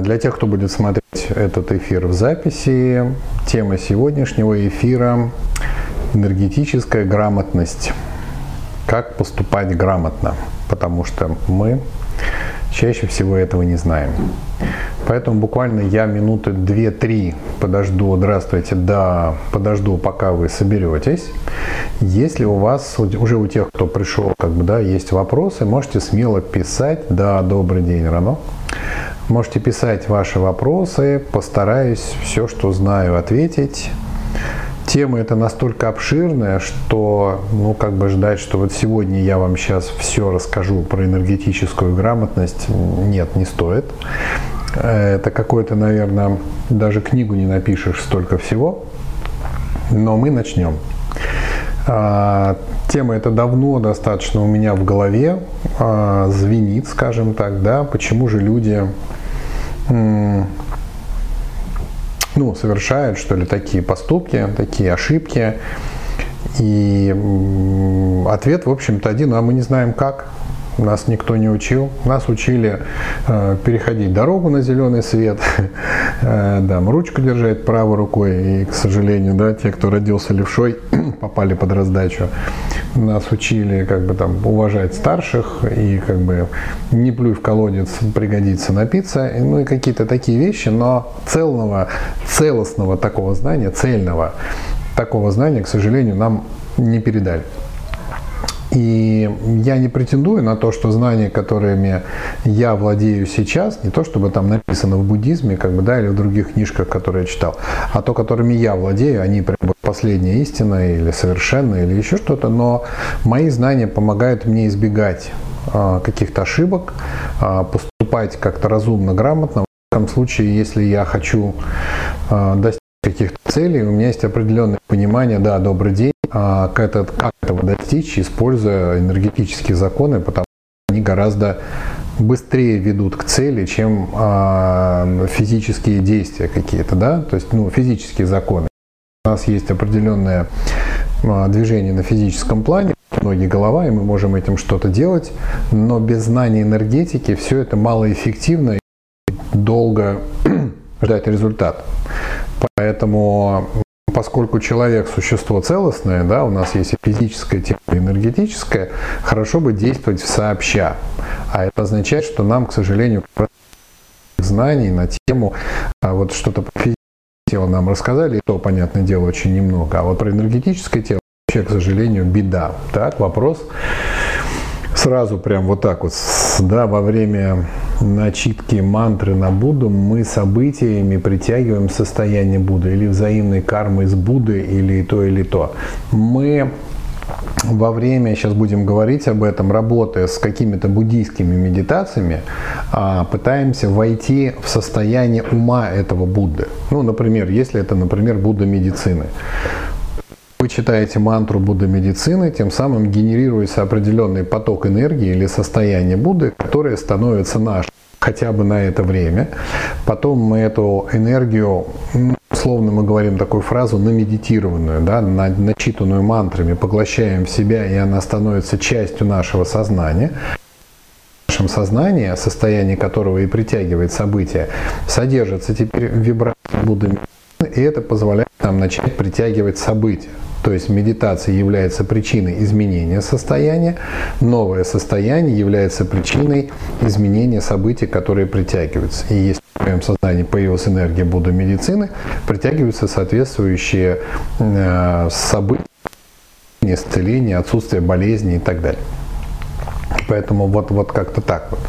Для тех, кто будет смотреть этот эфир в записи, тема сегодняшнего эфира – энергетическая грамотность. Как поступать грамотно, потому что мы чаще всего этого не знаем. Поэтому буквально я минуты 2-3 подожду, здравствуйте, да, подожду, пока вы соберетесь. Если у вас, уже у тех, кто пришел, как бы, да, есть вопросы, можете смело писать, да, добрый день, Рано. Можете писать ваши вопросы, постараюсь все, что знаю, ответить. Тема эта настолько обширная, что, ну, как бы ждать, что вот сегодня я вам сейчас все расскажу про энергетическую грамотность, нет, не стоит. Это какой-то, наверное, даже книгу не напишешь столько всего. Но мы начнем. А, тема эта давно достаточно у меня в голове а, звенит, скажем так, да, почему же люди ну, совершают, что ли, такие поступки, такие ошибки. И ответ, в общем-то, один, а мы не знаем как. Нас никто не учил. Нас учили э, переходить дорогу на зеленый свет, э, да, ручку держать правой рукой. И, к сожалению, да, те, кто родился левшой, попали под раздачу. Нас учили как бы там уважать старших и как бы не плюй в колодец, пригодится напиться. Ну и какие-то такие вещи, но целого, целостного такого знания, цельного такого знания, к сожалению, нам не передали. И я не претендую на то, что знания, которыми я владею сейчас, не то чтобы там написано в буддизме, как бы, да, или в других книжках, которые я читал, а то, которыми я владею, они прям последняя истина или совершенная или еще что-то, но мои знания помогают мне избегать а, каких-то ошибок, а, поступать как-то разумно, грамотно. В этом случае, если я хочу а, достичь каких-то целей, у меня есть определенное понимание, да, добрый день, а как, это, как этого достичь, используя энергетические законы, потому что они гораздо быстрее ведут к цели, чем а, физические действия какие-то, да, то есть, ну, физические законы. У нас есть определенное а, движение на физическом плане, ноги, голова, и мы можем этим что-то делать, но без знания энергетики все это малоэффективно и долго ждать результат. Поэтому поскольку человек существо целостное, да, у нас есть и физическое тело, и энергетическое, хорошо бы действовать сообща. А это означает, что нам, к сожалению, знаний на тему а вот что-то про физическое тело нам рассказали, и то, понятное дело, очень немного. А вот про энергетическое тело вообще, к сожалению, беда. Так, вопрос сразу прям вот так вот, да, во время начитки мантры на Будду мы событиями притягиваем состояние Будды или взаимной кармы с Будды или то, или то. Мы во время, сейчас будем говорить об этом, работая с какими-то буддийскими медитациями, а, пытаемся войти в состояние ума этого Будды. Ну, например, если это, например, Будда медицины. Вы читаете мантру Будды медицины, тем самым генерируется определенный поток энергии или состояние Будды, которое становится нашим хотя бы на это время. Потом мы эту энергию, условно мы говорим такую фразу, намедитированную, да, начитанную мантрами, поглощаем в себя, и она становится частью нашего сознания в нашем сознании, состояние которого и притягивает события, содержится теперь вибрация Будды, и это позволяет нам начать притягивать события. То есть медитация является причиной изменения состояния, новое состояние является причиной изменения событий, которые притягиваются. И если в твоем сознании появилась энергия Будды медицины, притягиваются соответствующие э, события, исцеления, отсутствие болезни и так далее. Поэтому вот, вот как-то так вот.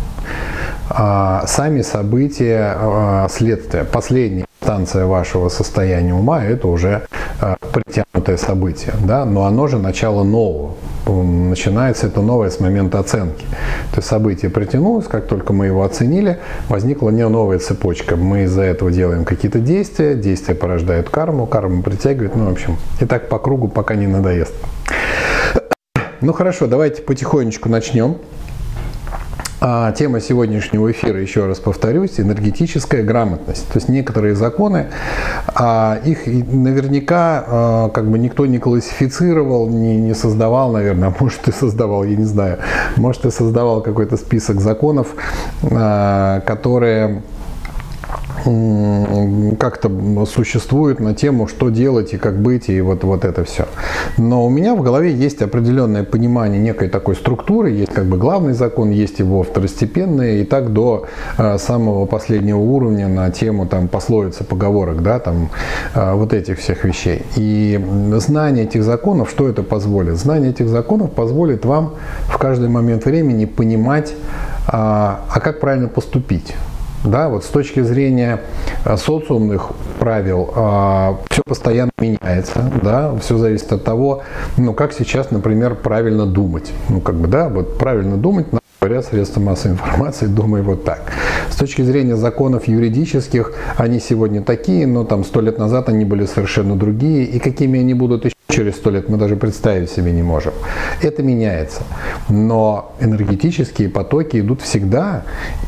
А сами события, а, следствия, последняя инстанция вашего состояния ума – это уже а, притянутое событие, да, но оно же начало нового. Начинается это новое с момента оценки. То есть событие притянулось, как только мы его оценили, возникла не новая цепочка. Мы из-за этого делаем какие-то действия, действия порождают карму, карму притягивает, ну, в общем, и так по кругу, пока не надоест. Ну хорошо, давайте потихонечку начнем. А тема сегодняшнего эфира, еще раз повторюсь, энергетическая грамотность. То есть некоторые законы, а их наверняка а, как бы никто не классифицировал, не, не создавал, наверное, а может и создавал, я не знаю, может и создавал какой-то список законов, которые как-то существует на тему, что делать и как быть, и вот, вот это все. Но у меня в голове есть определенное понимание некой такой структуры, есть как бы главный закон, есть его второстепенные, и так до э, самого последнего уровня на тему там пословицы, поговорок, да, там э, вот этих всех вещей. И знание этих законов, что это позволит? Знание этих законов позволит вам в каждый момент времени понимать, а, а как правильно поступить. Да, вот с точки зрения э, социумных правил а, все постоянно меняется, да, все зависит от того, ну, как сейчас, например, правильно думать. Ну, как бы, да, вот правильно думать, говорят средства массовой информации, думаю вот так. С точки зрения законов юридических, они сегодня такие, но там сто лет назад они были совершенно другие, и какими они будут еще через сто лет мы даже представить себе не можем. Это меняется. Но энергетические потоки идут всегда,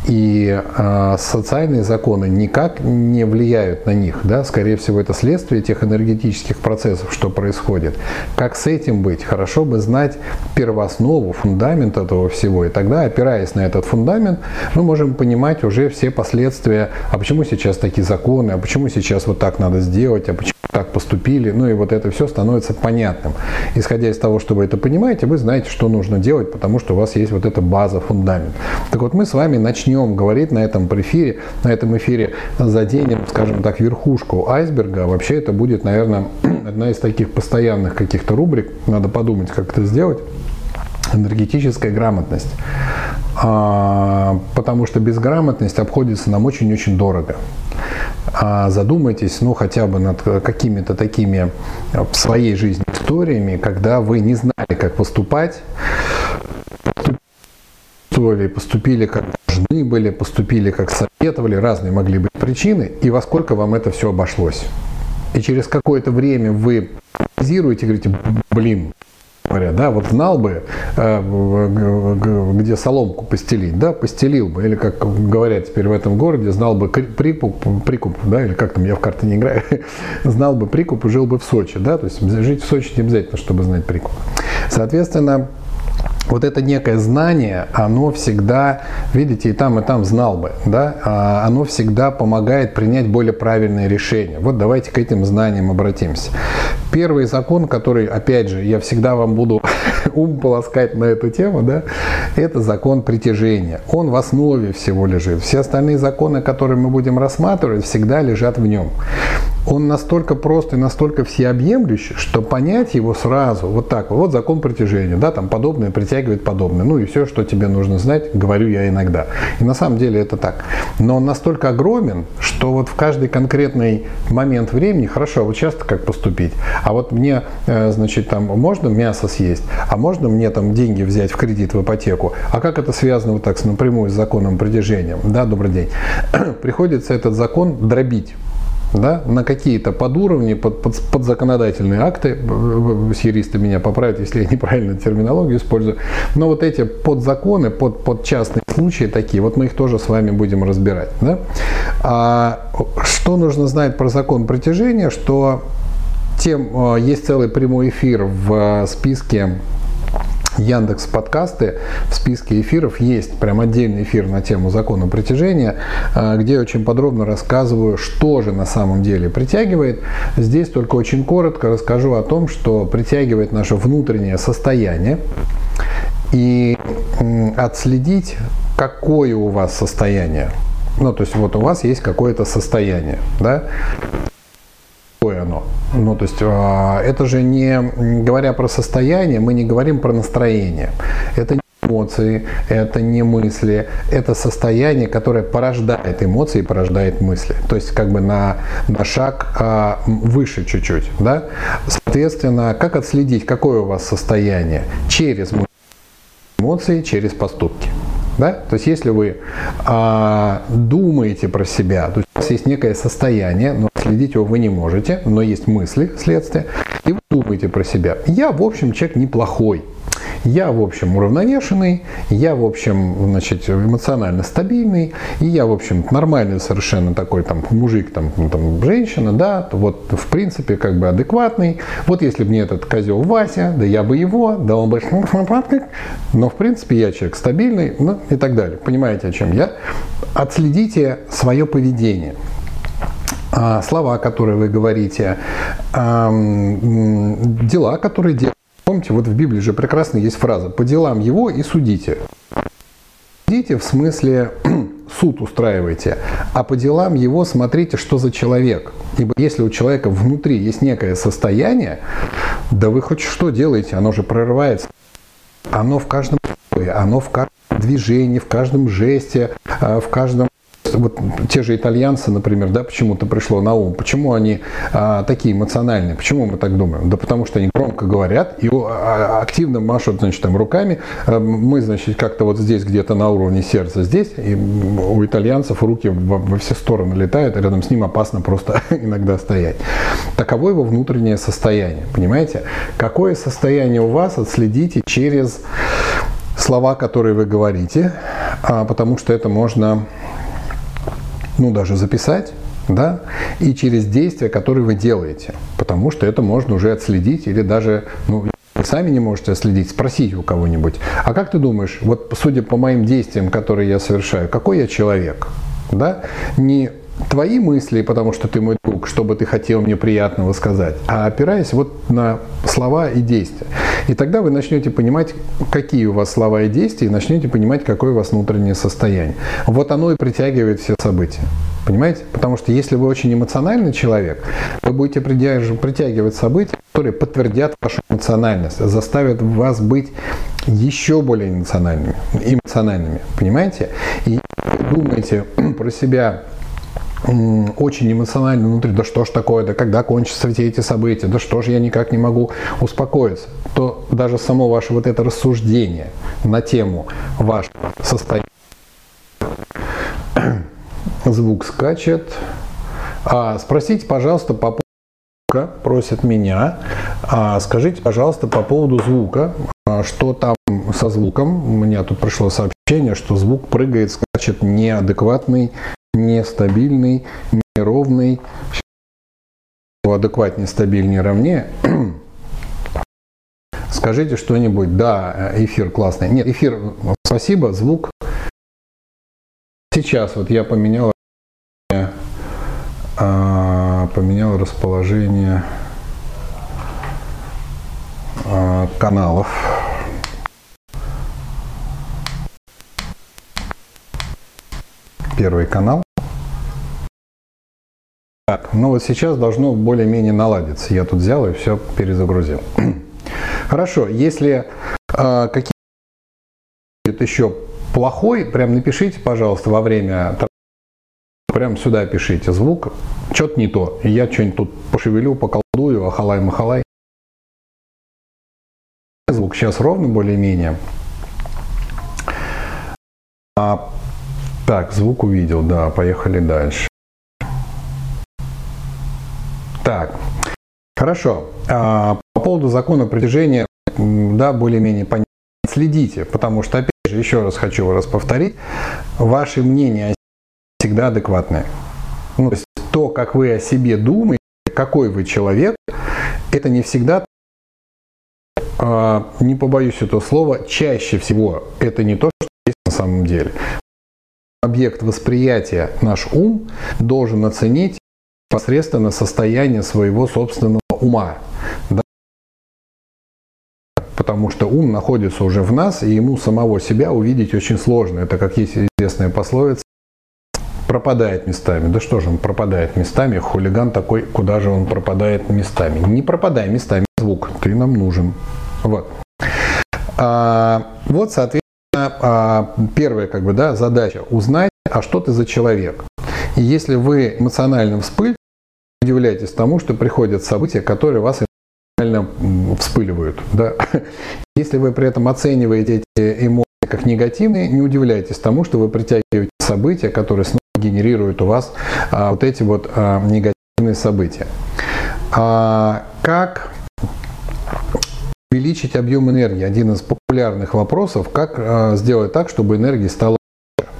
и э, социальные законы никак не влияют на них. Да? Скорее всего, это следствие тех энергетических процессов, что происходит. Как с этим быть? Хорошо бы знать первооснову, фундамент этого всего. И тогда, опираясь на этот фундамент, мы можем понимать уже все последствия, а почему сейчас такие законы, а почему сейчас вот так надо сделать, а почему так поступили. Ну и вот это все становится понятным. Исходя из того, что вы это понимаете, вы знаете, что нужно делать, потому что у вас есть вот эта база, фундамент. Так вот, мы с вами начнем говорить на этом эфире, на этом эфире заденем, скажем так, верхушку айсберга. Вообще это будет, наверное, одна из таких постоянных каких-то рубрик. Надо подумать, как это сделать энергетическая грамотность. А, потому что безграмотность обходится нам очень-очень дорого. А задумайтесь, ну, хотя бы над какими-то такими э, в своей жизни историями, когда вы не знали, как поступать, поступили, поступили как должны были, поступили как советовали, разные могли быть причины, и во сколько вам это все обошлось. И через какое-то время вы анализируете говорите, блин, говоря, да, вот знал бы, э, где соломку постелить, да, постелил бы, или как говорят теперь в этом городе, знал бы прикуп, прикуп, да, или как там, я в карты не играю, знал бы прикуп и жил бы в Сочи, да, то есть жить в Сочи не обязательно, чтобы знать прикуп. Соответственно, вот это некое знание, оно всегда, видите, и там, и там знал бы, да, а оно всегда помогает принять более правильные решения. Вот давайте к этим знаниям обратимся. Первый закон, который, опять же, я всегда вам буду ум полоскать на эту тему, да, это закон притяжения. Он в основе всего лежит. Все остальные законы, которые мы будем рассматривать, всегда лежат в нем он настолько прост и настолько всеобъемлющий, что понять его сразу, вот так вот, закон притяжения, да, там подобное притягивает подобное, ну и все, что тебе нужно знать, говорю я иногда. И на самом деле это так. Но он настолько огромен, что вот в каждый конкретный момент времени, хорошо, а вот часто как поступить, а вот мне, э, значит, там можно мясо съесть, а можно мне там деньги взять в кредит, в ипотеку, а как это связано вот так напрямую с законом притяжения? Да, добрый день. Приходится этот закон дробить да, на какие-то подуровни, под, под, под законодательные акты, юристы меня поправят, если я неправильно терминологию использую, но вот эти подзаконы, под, под частные случаи такие, вот мы их тоже с вами будем разбирать. Да? А что нужно знать про закон притяжения, что тем, есть целый прямой эфир в списке Яндекс подкасты в списке эфиров есть прям отдельный эфир на тему закона притяжения, а, где очень подробно рассказываю, что же на самом деле притягивает. Здесь только очень коротко расскажу о том, что притягивает наше внутреннее состояние и отследить, какое у вас состояние. Ну, то есть вот у вас есть какое-то состояние, да, какое оно. Ну, то есть а, это же не, говоря про состояние, мы не говорим про настроение. Это не эмоции, это не мысли, это состояние, которое порождает эмоции, порождает мысли. То есть как бы на, на шаг а, выше чуть-чуть. Да? Соответственно, как отследить, какое у вас состояние? Через эмоции, через поступки. Да? То есть если вы а, думаете про себя, то есть у вас есть некое состояние, но следить его вы не можете, но есть мысли, следствие, и вы думаете про себя. Я, в общем, человек неплохой. Я, в общем, уравновешенный, я, в общем, значит, эмоционально стабильный, и я, в общем, нормальный совершенно такой там мужик, там, ну, там женщина, да, вот, в принципе, как бы адекватный. Вот если бы мне этот козел Вася, да я бы его, да он бы... Но, в принципе, я человек стабильный, ну, и так далее. Понимаете, о чем я? Отследите свое поведение. а, слова, которые вы говорите, дела, которые делаете. Помните, вот в Библии же прекрасно есть фраза «по делам его и судите». Судите в смысле суд устраивайте, а по делам его смотрите, что за человек. Ибо если у человека внутри есть некое состояние, да вы хоть что делаете, оно же прорывается. Оно в каждом оно в каждом движении, в каждом жесте, а, в каждом вот те же итальянцы, например, да, почему-то пришло на ум, почему они а, такие эмоциональные, почему мы так думаем? Да потому что они громко говорят и а, активно машут, значит, там руками. А, мы, значит, как-то вот здесь где-то на уровне сердца здесь, и у итальянцев руки во, во все стороны летают, рядом с ним опасно просто иногда стоять. Таково его внутреннее состояние, понимаете? Какое состояние у вас, отследите через слова, которые вы говорите, а, потому что это можно ну, даже записать, да, и через действия, которые вы делаете, потому что это можно уже отследить или даже, ну, вы сами не можете отследить, спросить у кого-нибудь, а как ты думаешь, вот судя по моим действиям, которые я совершаю, какой я человек, да, не твои мысли, потому что ты мой друг, чтобы ты хотел мне приятного сказать, а опираясь вот на слова и действия. И тогда вы начнете понимать, какие у вас слова и действия, и начнете понимать, какое у вас внутреннее состояние. Вот оно и притягивает все события. Понимаете? Потому что если вы очень эмоциональный человек, вы будете притягивать события, которые подтвердят вашу эмоциональность, заставят вас быть еще более эмоциональными. эмоциональными понимаете? И думаете про себя очень эмоционально внутри, да что ж такое, да когда кончатся все эти события, да что же я никак не могу успокоиться, то даже само ваше вот это рассуждение на тему вашего состояния, звук скачет. А, спросите, пожалуйста, по поводу просят меня, а, скажите, пожалуйста, по поводу звука, а, что там со звуком. У меня тут пришло сообщение, что звук прыгает, скачет неадекватный, нестабильный, неровный, адекватнее, стабильнее, ровнее. Скажите что-нибудь. Да, эфир классный. Нет, эфир, спасибо, звук. Сейчас вот я поменял, а, поменял расположение а, каналов. Первый канал. Так, ну вот сейчас должно более-менее наладиться. Я тут взял и все перезагрузил. Хорошо, если э, какие еще плохой, прям напишите, пожалуйста, во время прям сюда пишите звук, что-то не то. Я что-нибудь тут пошевелю, поколдую, ахалай-махалай. Звук сейчас ровно более-менее. А так, звук увидел, да, поехали дальше. Так, хорошо. А, по поводу закона притяжения, да, более-менее понятно. Следите, потому что, опять же, еще раз хочу раз повторить, ваши мнения всегда адекватные. Ну, то есть то, как вы о себе думаете, какой вы человек, это не всегда, а, не побоюсь этого слова, чаще всего это не то, что есть на самом деле объект восприятия, наш ум, должен оценить непосредственно состояние своего собственного ума. Да? Потому что ум находится уже в нас, и ему самого себя увидеть очень сложно. Это, как есть известная пословица, пропадает местами. Да что же он пропадает местами? Хулиган такой, куда же он пропадает местами? Не пропадай местами, звук, ты нам нужен. Вот. А, вот, соответственно, а, первая как бы, да, задача – узнать, а что ты за человек. И если вы эмоционально вспыль, удивляйтесь тому, что приходят события, которые вас эмоционально вспыливают. Да? Если вы при этом оцениваете эти эмоции как негативные, не удивляйтесь тому, что вы притягиваете события, которые снова генерируют у вас а, вот эти вот а, негативные события. А, как увеличить объем энергии. Один из популярных вопросов, как э, сделать так, чтобы энергии стало больше.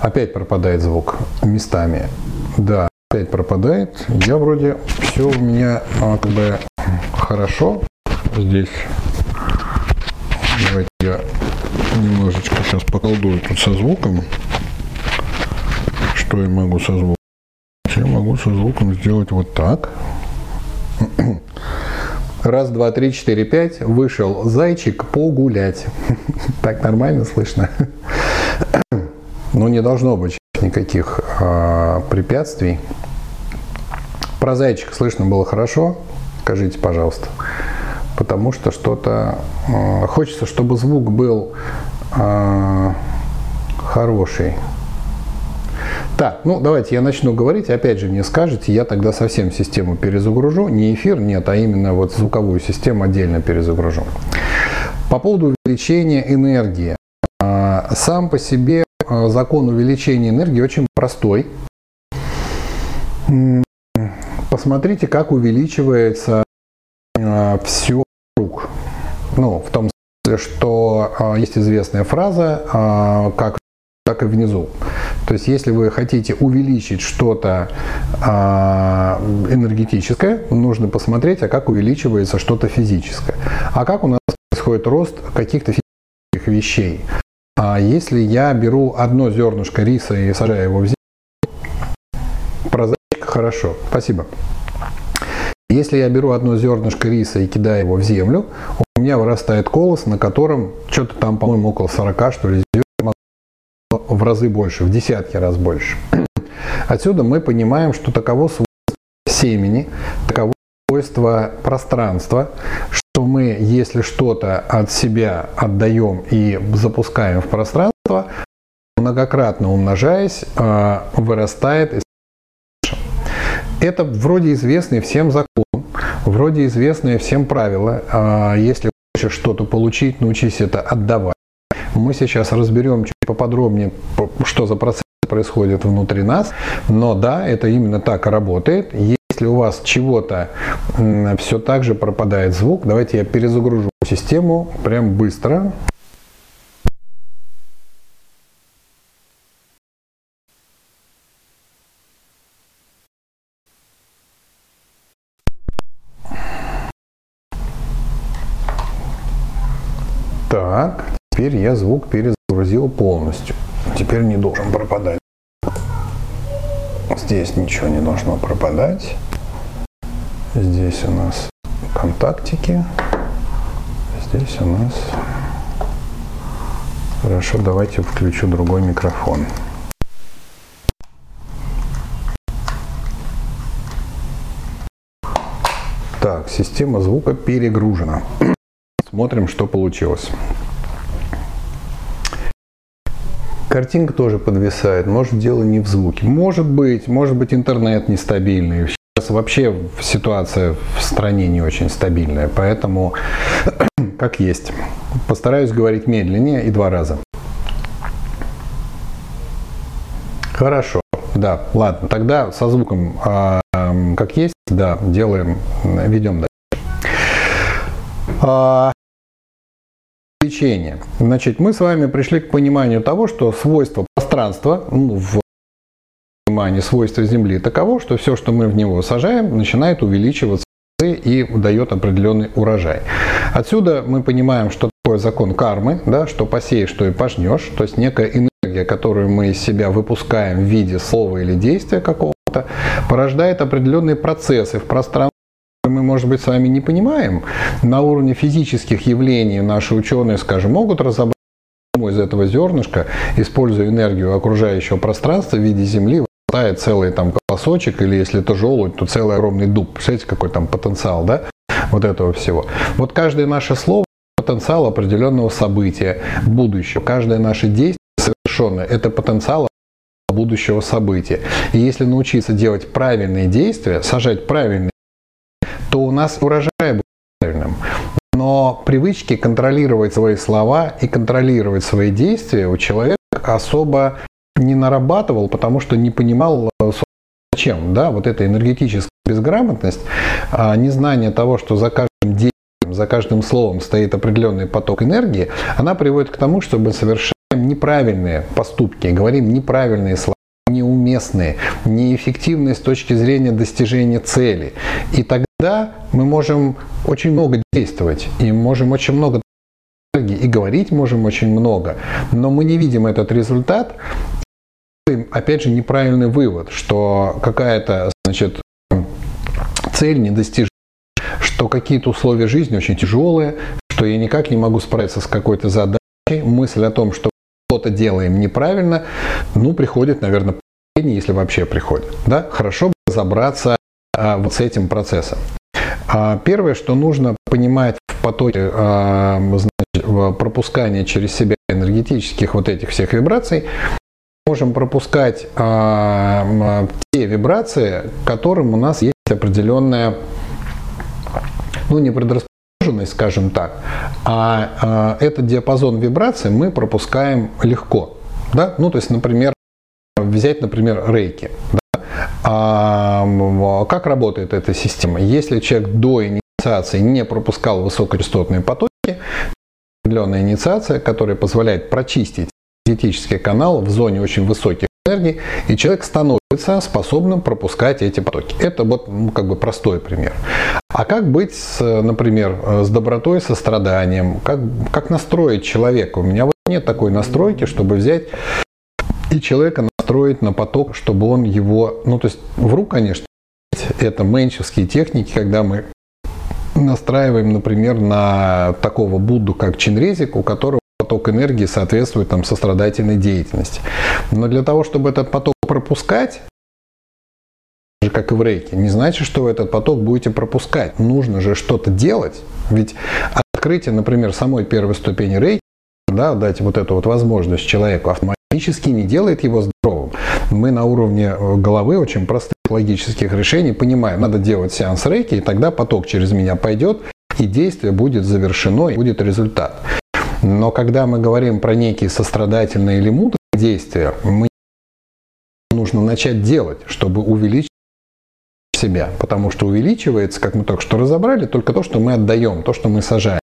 Опять пропадает звук местами. Да, опять пропадает. Я вроде все у меня а, как бы хорошо здесь. Давайте я немножечко сейчас поколдую тут со звуком. Что я могу со звуком? Я могу со звуком сделать вот так. Раз, два, три, четыре, пять. Вышел зайчик погулять. Так нормально слышно? Ну, не должно быть никаких э, препятствий. Про зайчика слышно было хорошо? Скажите, пожалуйста. Потому что что-то... Э, хочется, чтобы звук был э, хороший. Так, ну давайте я начну говорить, опять же мне скажете, я тогда совсем систему перезагружу, не эфир, нет, а именно вот звуковую систему отдельно перезагружу. По поводу увеличения энергии. А, сам по себе а, закон увеличения энергии очень простой. Посмотрите, как увеличивается а, все вокруг. Ну, в том смысле, что есть известная фраза, как, как и внизу. То есть, если вы хотите увеличить что-то а, энергетическое, нужно посмотреть, а как увеличивается что-то физическое. А как у нас происходит рост каких-то физических вещей. А если я беру одно зернышко риса и сажаю его в землю, прозаика хорошо, спасибо. Если я беру одно зернышко риса и кидаю его в землю, у меня вырастает колос, на котором что-то там, по-моему, около 40, что ли, в разы больше, в десятки раз больше. Отсюда мы понимаем, что таково свойство семени, таково свойство пространства, что мы, если что-то от себя отдаем и запускаем в пространство, многократно умножаясь, а, вырастает. Это вроде известный всем закон, вроде известные всем правила. А, если хочешь что-то получить, научись это отдавать. Мы сейчас разберем чуть поподробнее, что за процесс происходит внутри нас. Но да, это именно так работает. Если у вас чего-то все так же пропадает звук, давайте я перезагружу систему прям быстро. Так, Теперь я звук перезагрузил полностью. Теперь не должен пропадать. Здесь ничего не должно пропадать. Здесь у нас контактики. Здесь у нас... Хорошо, давайте включу другой микрофон. Так, система звука перегружена. Смотрим, что получилось. Картинка тоже подвисает. Может, дело не в звуке. Может быть, может быть, интернет нестабильный. Сейчас вообще ситуация в стране не очень стабильная, поэтому как есть. Постараюсь говорить медленнее и два раза. Хорошо. Да, ладно, тогда со звуком э, как есть, да, делаем, ведем дальше. Лечения. Значит, мы с вами пришли к пониманию того, что свойство пространства ну, в понимании свойства Земли таково, что все, что мы в него сажаем, начинает увеличиваться и дает определенный урожай. Отсюда мы понимаем, что такое закон кармы, да, что посеешь, что и пожнешь, то есть некая энергия, которую мы из себя выпускаем в виде слова или действия какого-то, порождает определенные процессы в пространстве, мы, может быть, с вами не понимаем, на уровне физических явлений наши ученые, скажем, могут разобрать из этого зернышка, используя энергию окружающего пространства в виде Земли, вырастает целый там колосочек, или если это желудь, то целый огромный дуб. Представляете, какой там потенциал, да, вот этого всего. Вот каждое наше слово потенциал определенного события будущего. Каждое наше действие совершенное – это потенциал будущего события. И если научиться делать правильные действия, сажать правильные то у нас урожай будет правильным. Но привычки контролировать свои слова и контролировать свои действия у человека особо не нарабатывал, потому что не понимал, зачем. Да? Вот эта энергетическая безграмотность, а незнание того, что за каждым действием, за каждым словом стоит определенный поток энергии, она приводит к тому, чтобы совершаем неправильные поступки, говорим неправильные слова неуместные, неэффективные с точки зрения достижения цели. И тогда мы можем очень много действовать, и можем очень много и говорить можем очень много, но мы не видим этот результат, опять же, неправильный вывод, что какая-то, значит, цель недостижима, что какие-то условия жизни очень тяжелые, что я никак не могу справиться с какой-то задачей. Мысль о том, что что-то делаем неправильно, ну, приходит, наверное, если вообще приходит. Да? Хорошо бы разобраться вот с этим процессом. А, первое, что нужно понимать в потоке а, значит, пропускания через себя энергетических вот этих всех вибраций, можем пропускать а, те вибрации, которым у нас есть определенная, ну не предрасположенность, скажем так, а, а этот диапазон вибраций мы пропускаем легко. Да? Ну, то есть, например, взять, например, рейки. Да? А, как работает эта система? Если человек до инициации не пропускал высокочастотные потоки, определенная инициация, которая позволяет прочистить энергетический канал в зоне очень высоких энергий, и человек становится способным пропускать эти потоки. Это вот ну, как бы простой пример. А как быть, с, например, с добротой, состраданием? Как, как настроить человека? У меня вот нет такой настройки, чтобы взять и человека настроить на поток, чтобы он его, ну то есть в рук, конечно, это менчевские техники, когда мы настраиваем, например, на такого Будду, как Чинрезик, у которого поток энергии соответствует там, сострадательной деятельности. Но для того, чтобы этот поток пропускать, же как и в рейке, не значит, что вы этот поток будете пропускать. Нужно же что-то делать. Ведь открытие, например, самой первой ступени рейки, да, дать вот эту вот возможность человеку автоматически не делает его. Мы на уровне э, головы очень простых логических решений понимаем, надо делать сеанс рейки, и тогда поток через меня пойдет, и действие будет завершено, и будет результат. Но когда мы говорим про некие сострадательные или мудрые действия, мы нужно начать делать, чтобы увеличить себя. Потому что увеличивается, как мы только что разобрали, только то, что мы отдаем, то, что мы сажаем.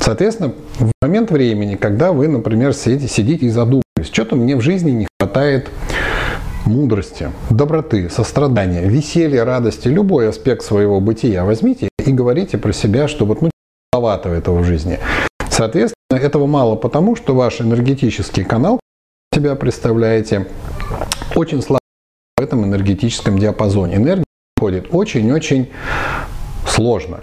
Соответственно, в момент времени, когда вы, например, сидите, сидите и задумываетесь, что-то мне в жизни не хватает мудрости, доброты, сострадания, веселья, радости, любой аспект своего бытия возьмите и говорите про себя, что вот ну, маловато этого в жизни. Соответственно, этого мало потому, что ваш энергетический канал, себя представляете, очень слаб в этом энергетическом диапазоне. Энергия ходит очень-очень сложно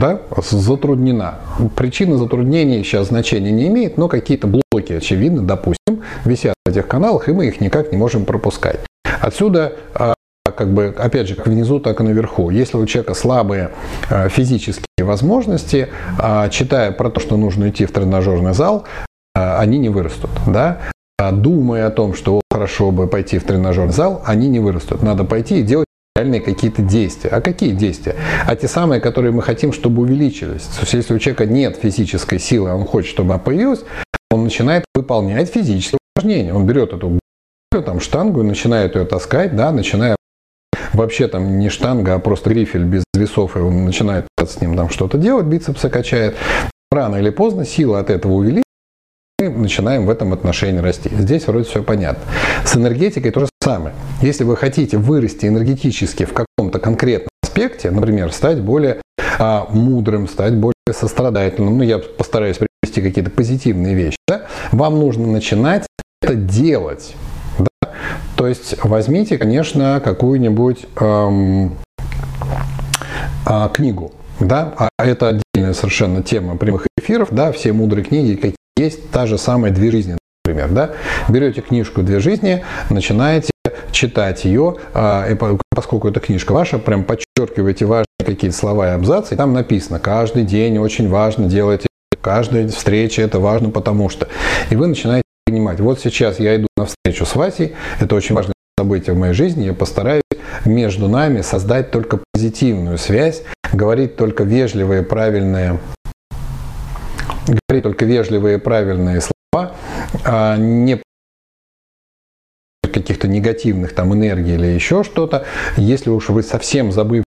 да, затруднена. Причина затруднений сейчас значения не имеет, но какие-то блоки, очевидно, допустим, висят в этих каналах, и мы их никак не можем пропускать. Отсюда а, как бы, опять же, как внизу, так и наверху. Если у человека слабые э, физические возможности, а, читая про то, что нужно идти в тренажерный зал, они не вырастут. Да? А думая о том, что хорошо бы пойти в тренажерный зал, они не вырастут. Надо пойти и делать реальные какие-то действия. А какие действия? А те самые, которые мы хотим, чтобы увеличились. То есть, если у человека нет физической силы, он хочет, чтобы она появилась, он начинает выполнять физические упражнения. Он берет эту там, штангу и начинает ее таскать, да, начиная вообще там не штанга, а просто грифель без весов, и он начинает с ним там что-то делать, бицепсы качает. Рано или поздно сила от этого увеличится, мы начинаем в этом отношении расти. Здесь вроде все понятно. С энергетикой то же самое. Если вы хотите вырасти энергетически в каком-то конкретном аспекте, например, стать более а, мудрым, стать более сострадательным, ну я постараюсь привести какие-то позитивные вещи, да, вам нужно начинать это делать. То есть возьмите, конечно, какую-нибудь эм, э, книгу, да, а это отдельная совершенно тема прямых эфиров, да, все мудрые книги, какие есть, та же самая «Две жизни», например, да, берете книжку «Две жизни», начинаете читать ее, э, и поскольку эта книжка ваша, прям подчеркиваете важные какие-то слова и абзацы, и там написано, каждый день очень важно делать каждая встреча это важно, потому что. И вы начинаете понимать, вот сейчас я иду на встречу с Васей, это очень важное событие в моей жизни, я постараюсь между нами создать только позитивную связь, говорить только вежливые, правильные, говорить только вежливые, правильные слова, а не каких-то негативных там энергий или еще что-то. Если уж вы совсем забыли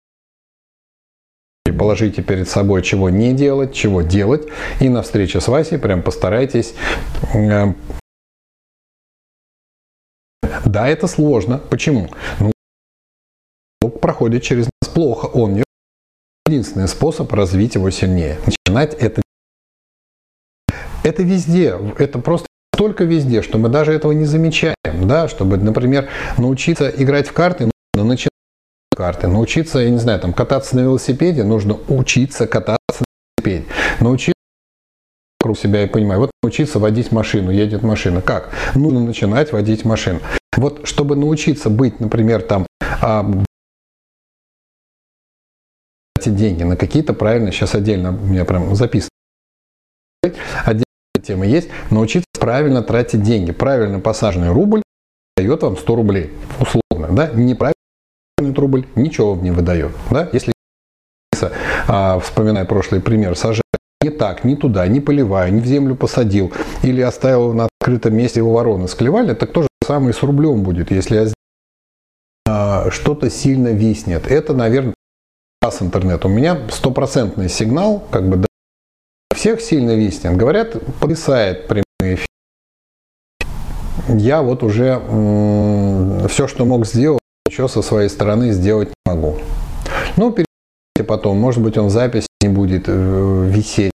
положите перед собой, чего не делать, чего делать, и на встрече с Васей прям постарайтесь э, да, это сложно. Почему? Ну, проходит через нас плохо, он не единственный способ развить его сильнее. Начинать это. Это везде, это просто столько везде, что мы даже этого не замечаем, да, чтобы, например, научиться играть в карты, нужно начинать карты, научиться, я не знаю, там, кататься на велосипеде, нужно учиться кататься на велосипеде, научиться вокруг себя и понимаю, вот научиться водить машину, едет машина, как? Нужно начинать водить машину. Вот чтобы научиться быть, например, там, а, деньги на какие-то правильно, сейчас отдельно у меня прям записано, отдельная тема есть, научиться правильно тратить деньги. Правильно посаженный рубль дает вам 100 рублей, условно, да, неправильно рубль ничего вам не выдает, да, если а, вспоминая прошлый пример, сажать не так, не туда, не поливаю, не в землю посадил или оставил на открытом месте его вороны склевали, так то же самое с рублем будет, если я а, что-то сильно виснет. Это, наверное, с интернет. У меня стопроцентный сигнал, как бы, да, всех сильно виснет. Говорят, повисает прямые эфиры. Я вот уже все, что мог сделать, ничего со своей стороны сделать не могу. Ну, перейдите потом, может быть, он в записи не будет э, висеть.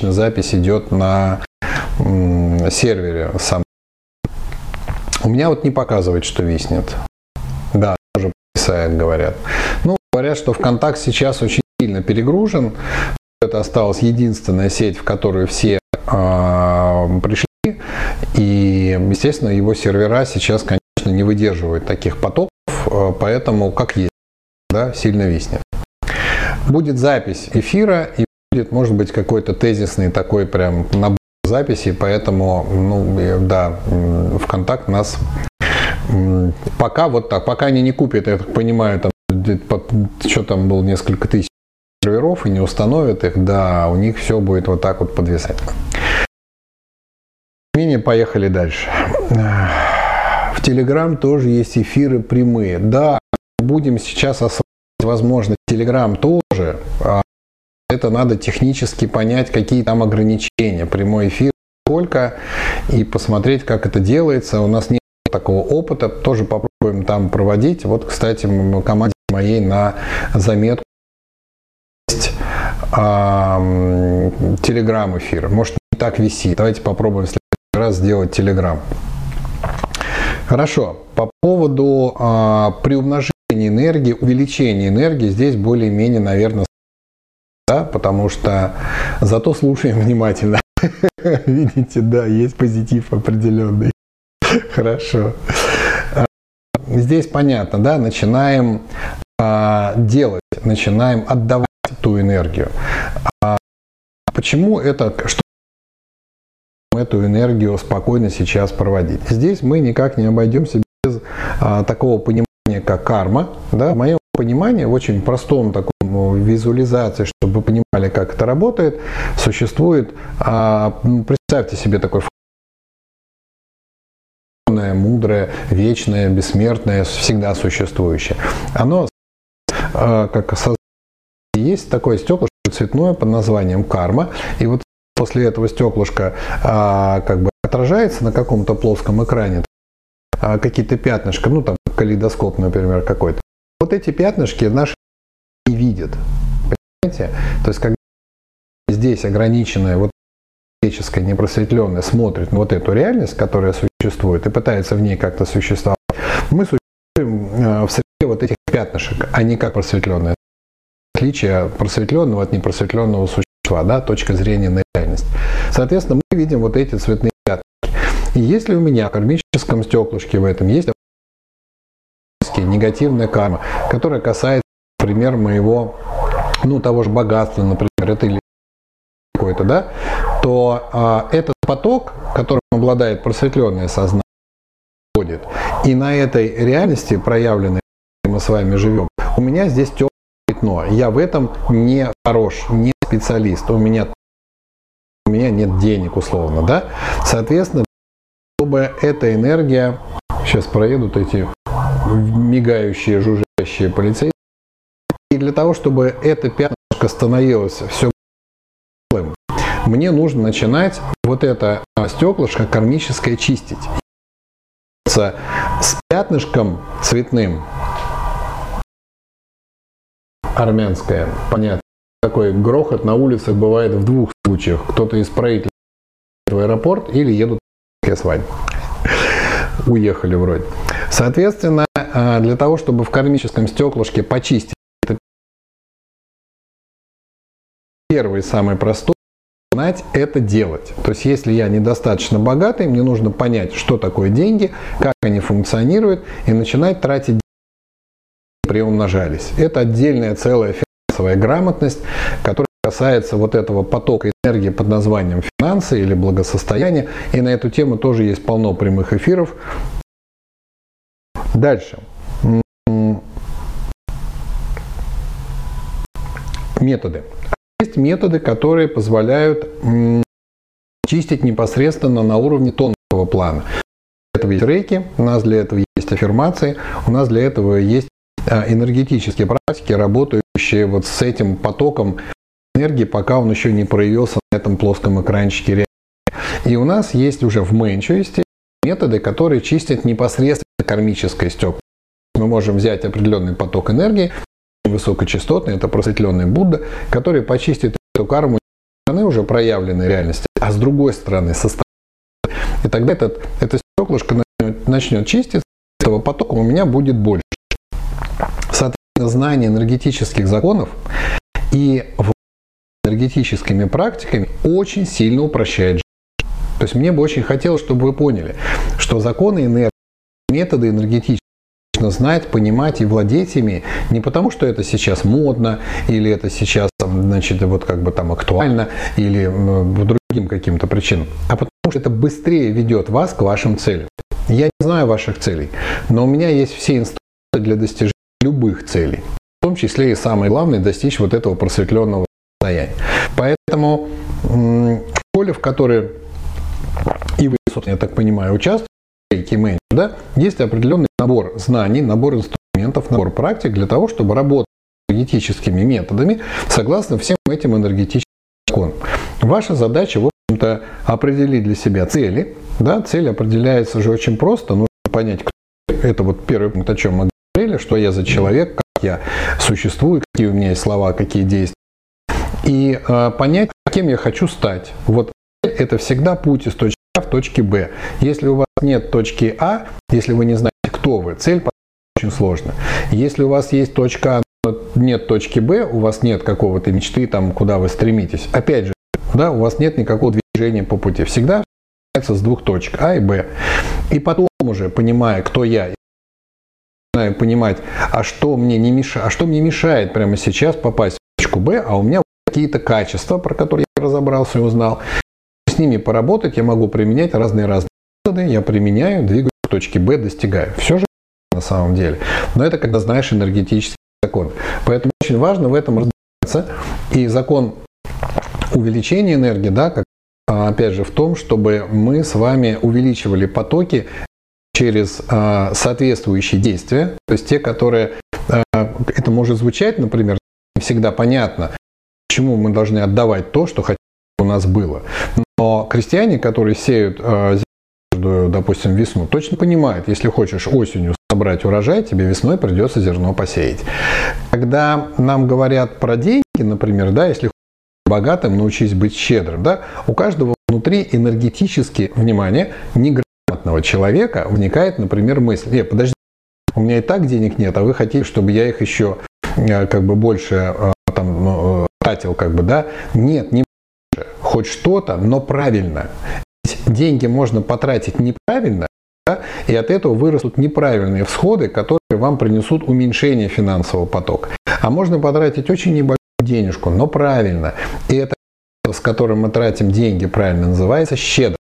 Запись идет на сервере сам. У меня вот не показывает, что виснет. Да, тоже писает, говорят. Ну, говорят, что ВКонтакт сейчас очень сильно перегружен. Это осталась единственная сеть, в которую все э, пришли. И, естественно, его сервера сейчас, конечно, не выдерживают таких потоков, а, поэтому как есть, да, сильно виснет. Будет запись эфира и будет, может быть, какой-то тезисный такой прям набор записей, поэтому, ну, да, ВКонтакт нас пока вот так, пока они не купят, я так понимаю, там, что там было несколько тысяч серверов и не установят их, да, у них все будет вот так вот подвисать. Менее поехали дальше. В Telegram тоже есть эфиры прямые. Да, будем сейчас осваивать, возможно, Telegram тоже. А это надо технически понять, какие там ограничения. Прямой эфир сколько и посмотреть, как это делается. У нас нет такого опыта, тоже попробуем там проводить. Вот, кстати, команде моей на заметку телеграм эфир. Может, не так висит. Давайте попробуем в следующий раз сделать телеграм. Хорошо. По поводу а, приумножения энергии, увеличения энергии, здесь более-менее, наверное, да, потому что зато слушаем внимательно. Видите, да, есть позитив определенный. Хорошо. А, здесь понятно, да, начинаем а, делать, начинаем отдавать ту энергию. А почему это, что эту энергию спокойно сейчас проводить? Здесь мы никак не обойдемся без а, такого понимания, как карма. Да? В моем понимании, в очень простом таком ну, визуализации, чтобы вы понимали, как это работает, существует, а, представьте себе такой мудрое, вечное, бессмертное, всегда существующее. Оно а, как есть такое стеклышко цветное под названием карма, и вот после этого стеклышка а, как бы отражается на каком-то плоском экране а, какие-то пятнышки, ну там калейдоскоп, например, какой-то. Вот эти пятнышки наши не видят. Понимаете? То есть, когда здесь ограниченная вот человеческая непросветленная смотрит на вот эту реальность, которая существует, и пытается в ней как-то существовать, мы существуем а, в среде вот этих пятнышек, а не как просветленная отличие просветленного от непросветленного существа, да, точка зрения на реальность. Соответственно, мы видим вот эти цветные пятна. И если у меня в кармическом стеклышке в этом есть негативная карма, которая касается, например, моего, ну, того же богатства, например, это или какое-то, да, то а, этот поток, которым обладает просветленное сознание, и на этой реальности, проявленной, мы с вами живем, у меня здесь темная пятно. Я в этом не хорош, не специалист. У меня, у меня нет денег, условно, да? Соответственно, чтобы эта энергия, сейчас проедут эти мигающие, жужжащие полицейские, и для того, чтобы это пятнышко становилось все мне нужно начинать вот это стеклышко кармическое чистить. С пятнышком цветным армянская, понятно. Такой грохот на улицах бывает в двух случаях. Кто-то из правительства в аэропорт или едут я с. Уехали вроде. Соответственно, а, для того, чтобы в кармическом стеклышке почистить это первый самый простой знать это делать. То есть, если я недостаточно богатый, мне нужно понять, что такое деньги, как они функционируют, и начинать тратить приумножались. Это отдельная целая финансовая грамотность, которая касается вот этого потока энергии под названием финансы или благосостояние. И на эту тему тоже есть полно прямых эфиров. Дальше. Методы. Есть методы, которые позволяют чистить непосредственно на уровне тонкого плана. Для этого есть рейки, у нас для этого есть аффирмации, у нас для этого есть энергетические практики, работающие вот с этим потоком энергии, пока он еще не проявился на этом плоском экранчике. И у нас есть уже в менчуисте методы, которые чистят непосредственно кармическое стекло. Мы можем взять определенный поток энергии, высокочастотный, это просветленный Будда, который почистит эту карму с стороны уже проявленной реальности, а с другой стороны со стороны. И тогда этот, это стеклышко начнет, начнет чиститься, этого потока у меня будет больше. Знание энергетических законов и энергетическими практиками очень сильно упрощает жизнь. То есть мне бы очень хотелось, чтобы вы поняли, что законы энергии, методы энергетические нужно знать, понимать и владеть ими не потому, что это сейчас модно, или это сейчас, значит, вот как бы там актуально, или по другим каким-то причинам, а потому что это быстрее ведет вас к вашим целям. Я не знаю ваших целей, но у меня есть все инструменты для достижения любых целей, в том числе и самое главное достичь вот этого просветленного состояния. Поэтому школе, в которой и вы, собственно, я так понимаю, участвуете, Keymanage, да, есть определенный набор знаний, набор инструментов, набор практик для того, чтобы работать энергетическими методами согласно всем этим энергетическим законам. Ваша задача, в общем-то, определить для себя цели. Да, цель определяется же очень просто. Нужно понять, кто это вот первый пункт, о чем мы говорили, что я за человек, как я существую, какие у меня есть слова, какие действия. И э, понять, кем я хочу стать. Вот это всегда путь из точки А в точке Б. Если у вас нет точки А, если вы не знаете, кто вы, цель очень сложно. Если у вас есть точка А, но нет точки Б, у вас нет какого-то мечты, там, куда вы стремитесь. Опять же, да, у вас нет никакого движения по пути. Всегда начинается с двух точек А и Б. И потом уже, понимая, кто я, начинаю понимать, а что мне не мешает, а что мне мешает прямо сейчас попасть в точку Б, а у меня какие-то качества, про которые я разобрался и узнал. С ними поработать я могу применять разные-разные методы, я применяю, двигаюсь к точке Б, достигаю. Все же на самом деле. Но это когда знаешь энергетический закон. Поэтому очень важно в этом разбираться. И закон увеличения энергии, да, как а, опять же в том, чтобы мы с вами увеличивали потоки через а, соответствующие действия, то есть те, которые, а, это может звучать, например, не всегда понятно, почему мы должны отдавать то, что хотим, у нас было. Но крестьяне, которые сеют э, допустим, весну, точно понимают, если хочешь осенью собрать урожай, тебе весной придется зерно посеять. Когда нам говорят про деньги, например, да, если богатым, научись быть щедрым, да, у каждого внутри энергетически, внимание, неграмотного человека возникает, например, мысль, э, подожди, у меня и так денег нет, а вы хотите, чтобы я их еще э, как бы больше э, там, ну, тратил, как бы, да? Нет, не хоть что-то, но правильно. Деньги можно потратить неправильно, да, и от этого вырастут неправильные всходы, которые вам принесут уменьшение финансового потока. А можно потратить очень небольшую денежку, но правильно. И это, с которым мы тратим деньги, правильно называется щедрость.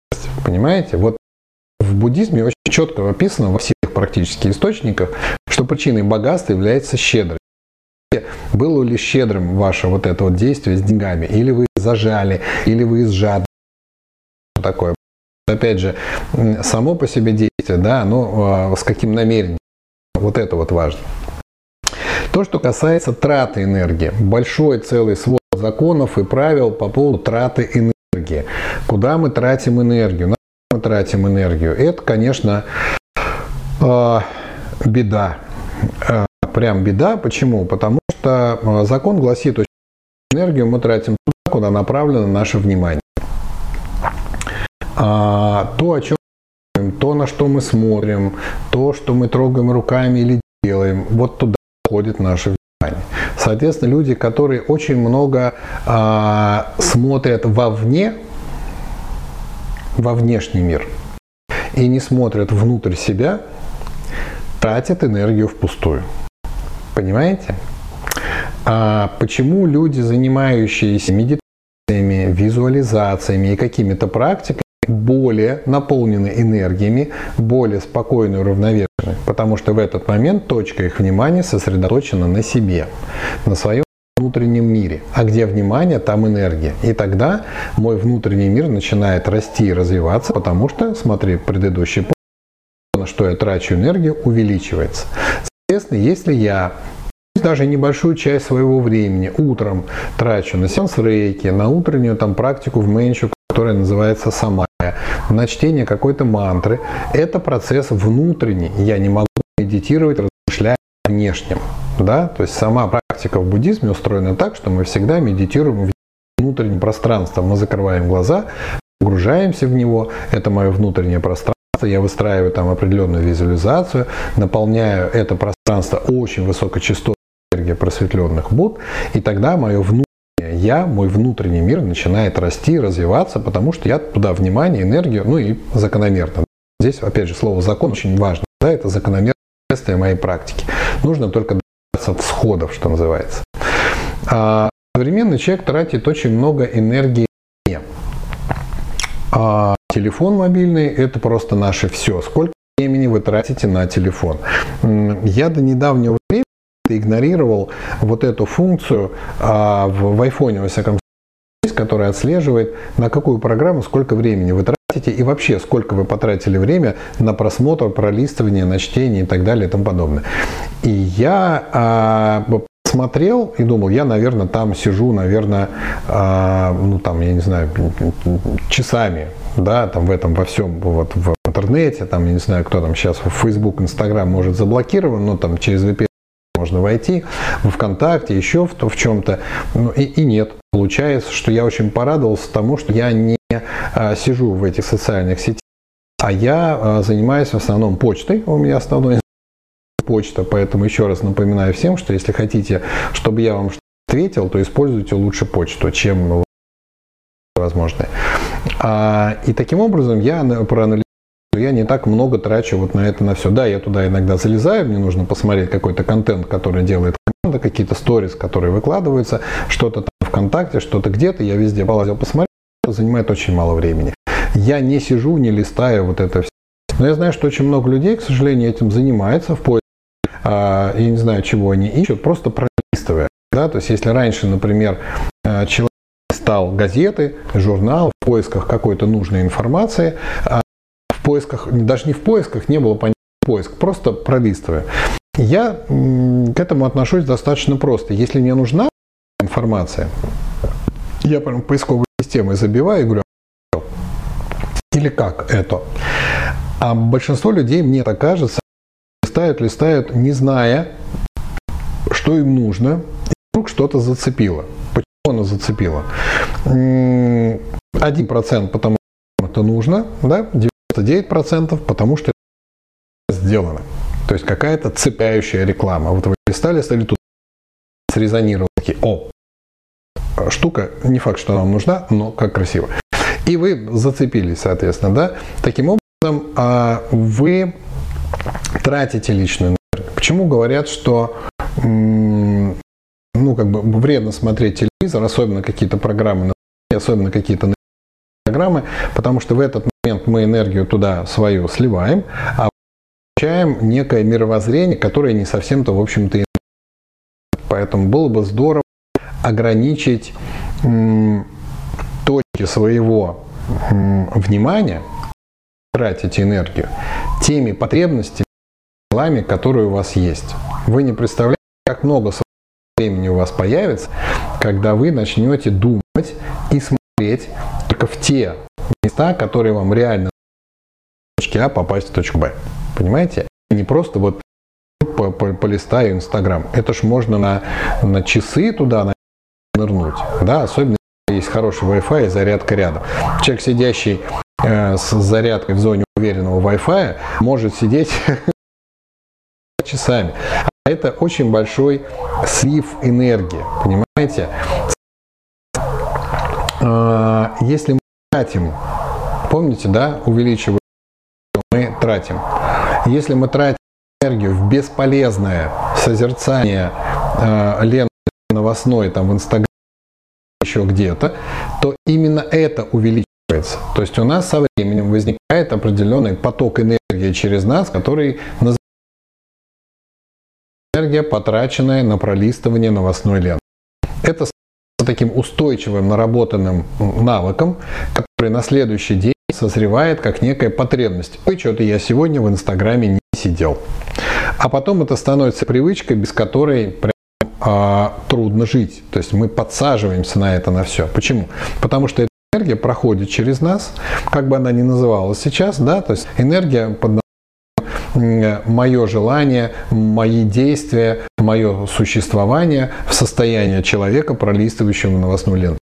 Понимаете? Вот в буддизме очень четко описано во всех практически источниках, что причиной богатства является щедрость. Было ли щедрым ваше вот это вот действие с деньгами? Или вы зажали, или вы из жадности? Такое. Опять же, само по себе действие, да, оно а, с каким намерением? Вот это вот важно. То, что касается траты энергии. Большой целый свод законов и правил по поводу траты энергии. Куда мы тратим энергию? Мы тратим энергию? Это, конечно, а, беда. А, прям беда. Почему? Потому что а, закон гласит, что энергию мы тратим туда, куда направлено наше внимание. То, о чем то, на что мы смотрим, то, что мы трогаем руками или делаем, вот туда входит наше внимание. Соответственно, люди, которые очень много а, смотрят вовне, во внешний мир, и не смотрят внутрь себя, тратят энергию впустую. Понимаете? А почему люди, занимающиеся медитациями, визуализациями и какими-то практиками, более наполнены энергиями, более спокойны и уравновешены? Потому что в этот момент точка их внимания сосредоточена на себе, на своем внутреннем мире. А где внимание, там энергия. И тогда мой внутренний мир начинает расти и развиваться, потому что, смотри, предыдущий пункт, на что я трачу энергию, увеличивается. Соответственно, если я даже небольшую часть своего времени утром трачу на сеанс рейки, на утреннюю там практику в менчу, которая называется самая, на чтение какой-то мантры, это процесс внутренний. Я не могу медитировать, размышляя о внешнем. Да? То есть сама практика в буддизме устроена так, что мы всегда медитируем в внутреннем пространстве. Мы закрываем глаза, погружаемся в него. Это мое внутреннее пространство. Я выстраиваю там определенную визуализацию, наполняю это пространство очень высокочастотной энергией просветленных Буд, и тогда мое внутреннее я, мой внутренний мир начинает расти, развиваться, потому что я туда внимание, энергию, ну и закономерно. Здесь, опять же, слово закон очень важно. Да, это закономерное следствие моей практики. Нужно только от всходов, что называется. А современный человек тратит очень много энергии. А телефон мобильный – это просто наше все. Сколько времени вы тратите на телефон? Я до недавнего времени игнорировал вот эту функцию а, в, в iPhone, во всяком случае, которая отслеживает, на какую программу сколько времени вы тратите и вообще сколько вы потратили время на просмотр, пролистывание, на чтение и так далее и тому подобное. И я а, смотрел и думал, я, наверное, там сижу, наверное, а, ну там, я не знаю, часами, да, там в этом во всем, вот в интернете, там, я не знаю, кто там сейчас Facebook, Instagram может заблокирован, но там через VPN можно войти, в ВКонтакте, еще в, в чем-то, ну, и, и нет. Получается, что я очень порадовался тому, что я не а, сижу в этих социальных сетях, а я а, занимаюсь в основном почтой, у меня основной почта, поэтому еще раз напоминаю всем, что если хотите, чтобы я вам ответил, то используйте лучше почту, чем возможно. А, и таким образом я проанализировал я не так много трачу вот на это, на все. Да, я туда иногда залезаю, мне нужно посмотреть какой-то контент, который делает команда, какие-то сторис, которые выкладываются, что-то там ВКонтакте, что-то где-то, я везде полазил посмотреть, это занимает очень мало времени. Я не сижу, не листаю вот это все. Но я знаю, что очень много людей, к сожалению, этим занимается в поиске, а, я не знаю, чего они ищут, просто пролистывая. Да? То есть, если раньше, например, а, человек стал газеты, журнал в поисках какой-то нужной информации, а в поисках, даже не в поисках, не было понятия поиск, просто пролистывая. Я к этому отношусь достаточно просто. Если мне нужна информация, я прям поисковой системой забиваю и говорю, или как это. А большинство людей, мне так кажется, листают, листают, не зная, что им нужно, и вдруг что-то зацепило. Почему оно зацепило? Один процент, потому что это нужно, да? 99% потому что это сделано. То есть какая-то цепляющая реклама. Вот вы листали, стали тут срезонировали, о, штука, не факт, что нам нужна, но как красиво. И вы зацепились, соответственно, да. Таким образом, а, вы тратите личную энергию. Почему говорят, что ну, как бы вредно смотреть телевизор, особенно какие-то программы, особенно какие-то программы, потому что в этот момент мы энергию туда свою сливаем, а получаем некое мировоззрение, которое не совсем-то, в общем-то, Поэтому было бы здорово ограничить точки своего внимания, тратить энергию, теми потребностями, делами, которые у вас есть. Вы не представляете, как много времени у вас появится, когда вы начнете думать и смотреть только в те места, которые вам реально точки А попасть в точку Б. Понимаете? Не просто вот по, по, полистаю Инстаграм. Это ж можно на, на часы туда нырнуть. Да, особенно есть хороший Wi-Fi и зарядка рядом. Человек, сидящий э, с зарядкой в зоне уверенного Wi-Fi может сидеть часами. А это очень большой слив энергии, понимаете? А, если мы тратим, помните, да, увеличивая, мы тратим. Если мы тратим энергию в бесполезное созерцание э, ленты новостной там в Инстаграме еще где-то, то именно это увеличивается. То есть у нас со временем возникает определенный поток энергии через нас, который называется энергия, потраченная на пролистывание новостной ленты. Это таким устойчивым наработанным навыком, который на следующий день созревает как некая потребность. Ой, что-то я сегодня в Инстаграме не сидел. А потом это становится привычкой, без которой прям а, трудно жить. То есть мы подсаживаемся на это, на все. Почему? Потому что эта энергия проходит через нас, как бы она ни называлась сейчас, да, то есть энергия под мое желание, мои действия, мое существование в состоянии человека, пролистывающего новостную ленту.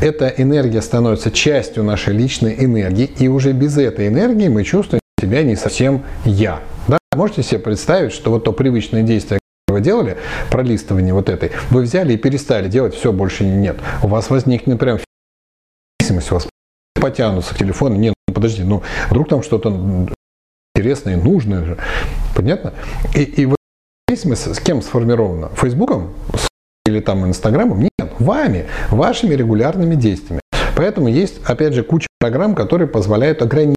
Эта энергия становится частью нашей личной энергии, и уже без этой энергии мы чувствуем себя не совсем я. Да? Можете себе представить, что вот то привычное действие, вы делали, пролистывание вот этой, вы взяли и перестали делать, все, больше нет. У вас возникнет прям зависимость, у вас потянутся к телефону, нет, ну подожди, ну вдруг там что-то интересное, нужное же, понятно? И, и вот зависимость с кем сформирована? Фейсбуком или там Инстаграмом? Нет, вами, вашими регулярными действиями. Поэтому есть, опять же, куча программ, которые позволяют ограничить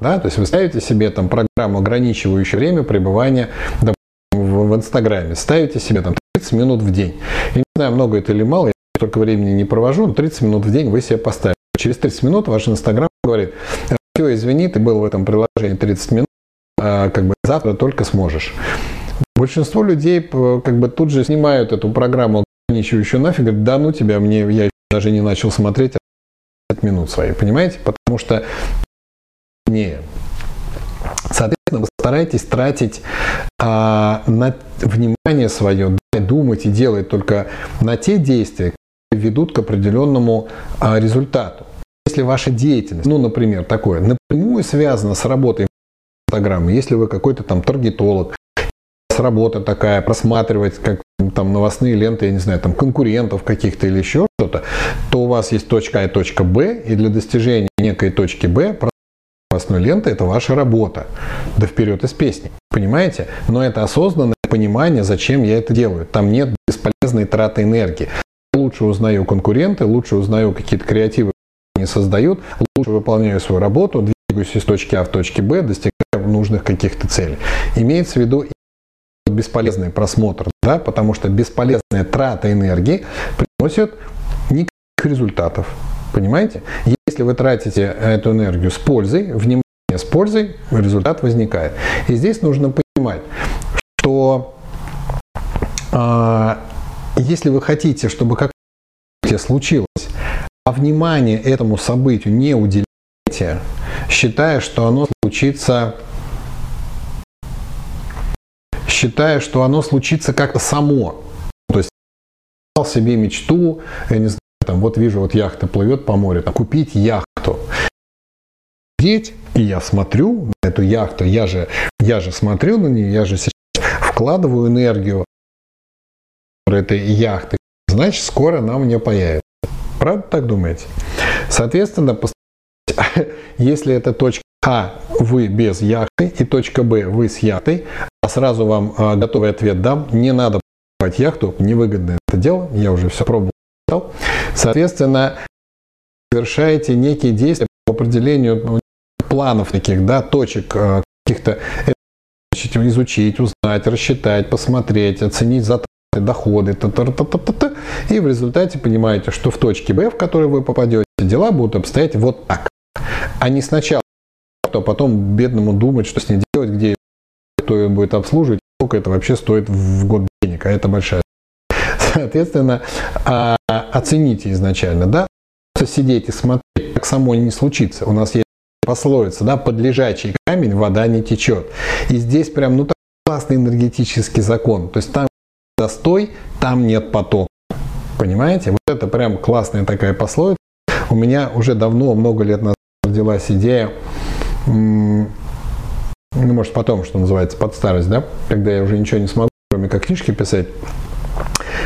да? То есть вы ставите себе там программу, ограничивающую время пребывания допустим, в, в Инстаграме, ставите себе там 30 минут в день. Я не знаю, много это или мало, я столько времени не провожу, но 30 минут в день вы себе поставите. Через 30 минут ваш Инстаграм говорит, все, извини, ты был в этом приложении 30 минут, а как бы завтра только сможешь. Большинство людей как бы тут же снимают эту программу ограничивающую нафиг, говорят, да ну тебя, мне я даже не начал смотреть 30 минут свои, понимаете? Потому что не. Стараетесь тратить а, на внимание свое, думать и делать только на те действия, которые ведут к определенному а, результату. Если ваша деятельность, ну, например, такое, напрямую связана с работой Инстаграма, если вы какой-то там таргетолог, с работа такая, просматривать как там новостные ленты, я не знаю, там конкурентов каких-то или еще что-то, то у вас есть точка А и точка Б, и для достижения некой точки Б новостной ленты – это ваша работа. Да вперед из песни. Понимаете? Но это осознанное понимание, зачем я это делаю. Там нет бесполезной траты энергии. Лучше узнаю конкуренты, лучше узнаю какие-то креативы, они создают, лучше выполняю свою работу, двигаюсь из точки А в точке Б, достигаю нужных каких-то целей. Имеется в виду бесполезный просмотр, да, потому что бесполезная трата энергии приносит никаких результатов. Понимаете? Если вы тратите эту энергию с пользой, внимание с пользой, результат возникает. И здесь нужно понимать, что э, если вы хотите, чтобы как случилось, а внимание этому событию не уделяете, считая, что оно случится считая, что оно случится как-то само. То есть себе мечту, я не знаю, там, вот вижу, вот яхта плывет по морю, там, купить яхту. Сидеть, и я смотрю на эту яхту, я же, я же смотрю на нее, я же сейчас вкладываю энергию этой яхты, значит, скоро она меня появится. Правда так думаете? Соответственно, если это точка А, вы без яхты, и точка Б, вы с яхтой, а сразу вам а, готовый ответ дам, не надо покупать яхту, невыгодное это дело, я уже все пробовал. Соответственно, совершаете некие действия по определению ну, планов таких, да, точек э, каких-то изучить, узнать, рассчитать, посмотреть, оценить затраты, доходы, та -та -та -та -та -та, и в результате понимаете, что в точке Б, в которую вы попадете, дела будут обстоять вот так. А не сначала, а потом бедному думать, что с ней делать, где кто ее будет обслуживать, сколько это вообще стоит в год денег, а это большая Соответственно, а, оцените изначально, да, сидеть и смотреть, как само не случится. У нас есть пословица, да, под лежачий камень вода не течет. И здесь прям, ну, классный энергетический закон. То есть там застой, там нет потока. Понимаете? Вот это прям классная такая пословица. У меня уже давно, много лет назад родилась идея ну, может, потом, что называется, под старость, да, когда я уже ничего не смогу, кроме как книжки писать,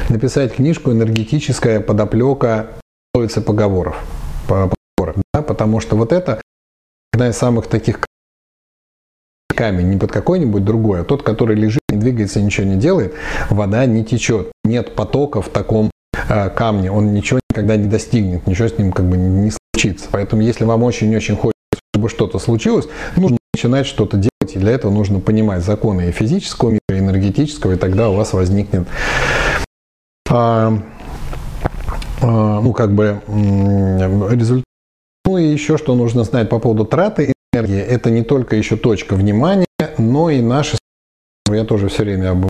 написать книжку «Энергетическая подоплека пословицы поговоров». поговоров да, потому что вот это одна из самых таких камень, не под какой-нибудь другой, а тот, который лежит, не двигается, ничего не делает, вода не течет. Нет потока в таком э, камне, он ничего никогда не достигнет, ничего с ним как бы не случится. Поэтому если вам очень-очень хочется, чтобы что-то случилось, нужно начинать что-то делать, и для этого нужно понимать законы и физического мира, и энергетического, и тогда у вас возникнет ну, как бы результат. Ну и еще что нужно знать по поводу траты энергии, это не только еще точка внимания, но и наши, я тоже все время об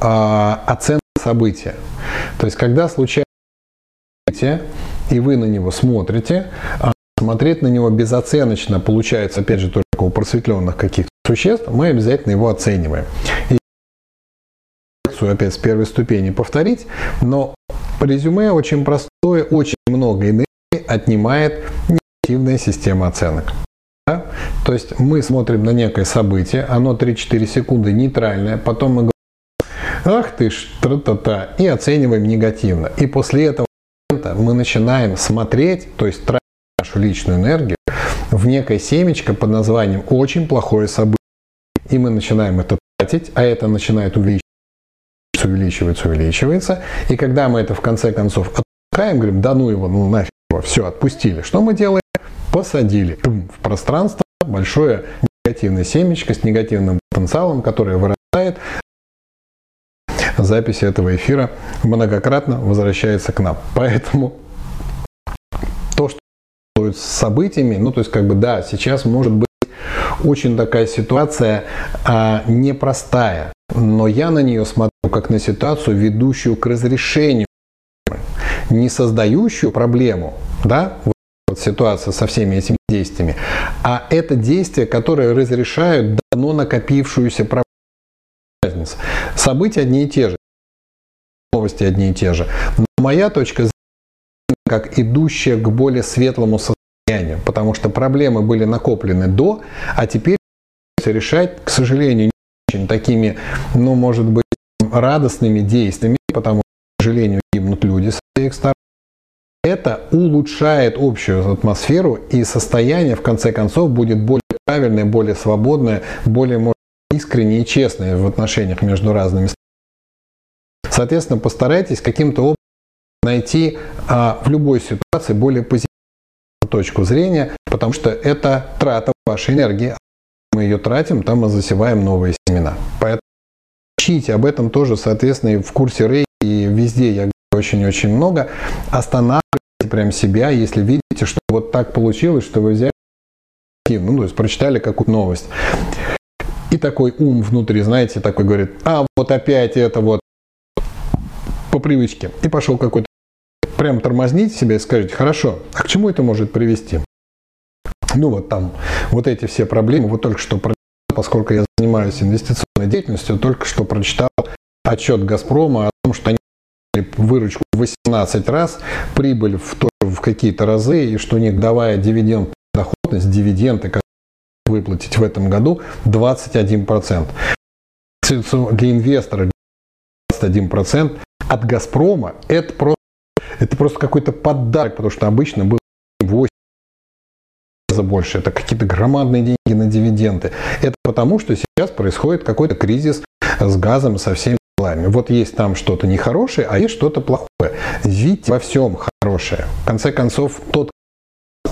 а, оценка события. То есть, когда случается событие, и вы на него смотрите, а смотреть на него безоценочно получается, опять же, только у просветленных каких-то существ, мы обязательно его оцениваем. И опять с первой ступени повторить, но резюме очень простое, очень много энергии отнимает негативная система оценок. Да? То есть мы смотрим на некое событие, оно 3-4 секунды нейтральное, потом мы говорим, ах ты ж, тра-та-та, и оцениваем негативно. И после этого мы начинаем смотреть, то есть тратить нашу личную энергию в некое семечко под названием «очень плохое событие». И мы начинаем это тратить, а это начинает увеличиваться, увеличиваться, увеличивается. И когда мы это в конце концов отпускаем, говорим, да ну его, ну нафиг его, все, отпустили. Что мы делаем? посадили в пространство большое негативное семечко с негативным потенциалом, которое вырастает. Запись этого эфира многократно возвращается к нам. Поэтому то, что с событиями, ну то есть как бы да, сейчас может быть очень такая ситуация а, непростая, но я на нее смотрю как на ситуацию, ведущую к разрешению, не создающую проблему, да, вот ситуация со всеми этими действиями, а это действия, которые разрешают давно накопившуюся проблему. События одни и те же, новости одни и те же. Но моя точка зрения как идущая к более светлому состоянию, потому что проблемы были накоплены до, а теперь решать, к сожалению, не очень такими, ну, может быть, радостными действиями, потому что, к сожалению, гибнут люди с этих сторон. Это улучшает общую атмосферу и состояние, в конце концов, будет более правильное, более свободное, более может, искреннее и честное в отношениях между разными странами. Соответственно, постарайтесь каким-то образом найти а, в любой ситуации более позитивную точку зрения, потому что это трата вашей энергии. Мы ее тратим, там мы засеваем новые семена. Поэтому учите об этом тоже, соответственно, и в курсе Рей, и везде я очень-очень много. Останавливайтесь прям себя, если видите, что вот так получилось, что вы взяли, ну, то есть прочитали какую-то новость. И такой ум внутри, знаете, такой говорит, а вот опять это вот по привычке. И пошел какой-то прям тормозните себя и скажите, хорошо, а к чему это может привести? Ну вот там, вот эти все проблемы, вот только что поскольку я занимаюсь инвестиционной деятельностью, только что прочитал отчет «Газпрома» о том, что они выручку в 18 раз, прибыль в, тоже в какие-то разы, и что у них давая дивиденд доходность, дивиденды, которые выплатить в этом году, 21%. Для инвестора 21% от «Газпрома» это просто, это просто какой-то подарок, потому что обычно было 8 раза больше. Это какие-то громадные деньги на дивиденды. Это потому, что сейчас происходит какой-то кризис с газом, со всеми делами. Вот есть там что-то нехорошее, а есть что-то плохое. Видите во всем хорошее. В конце концов, тот,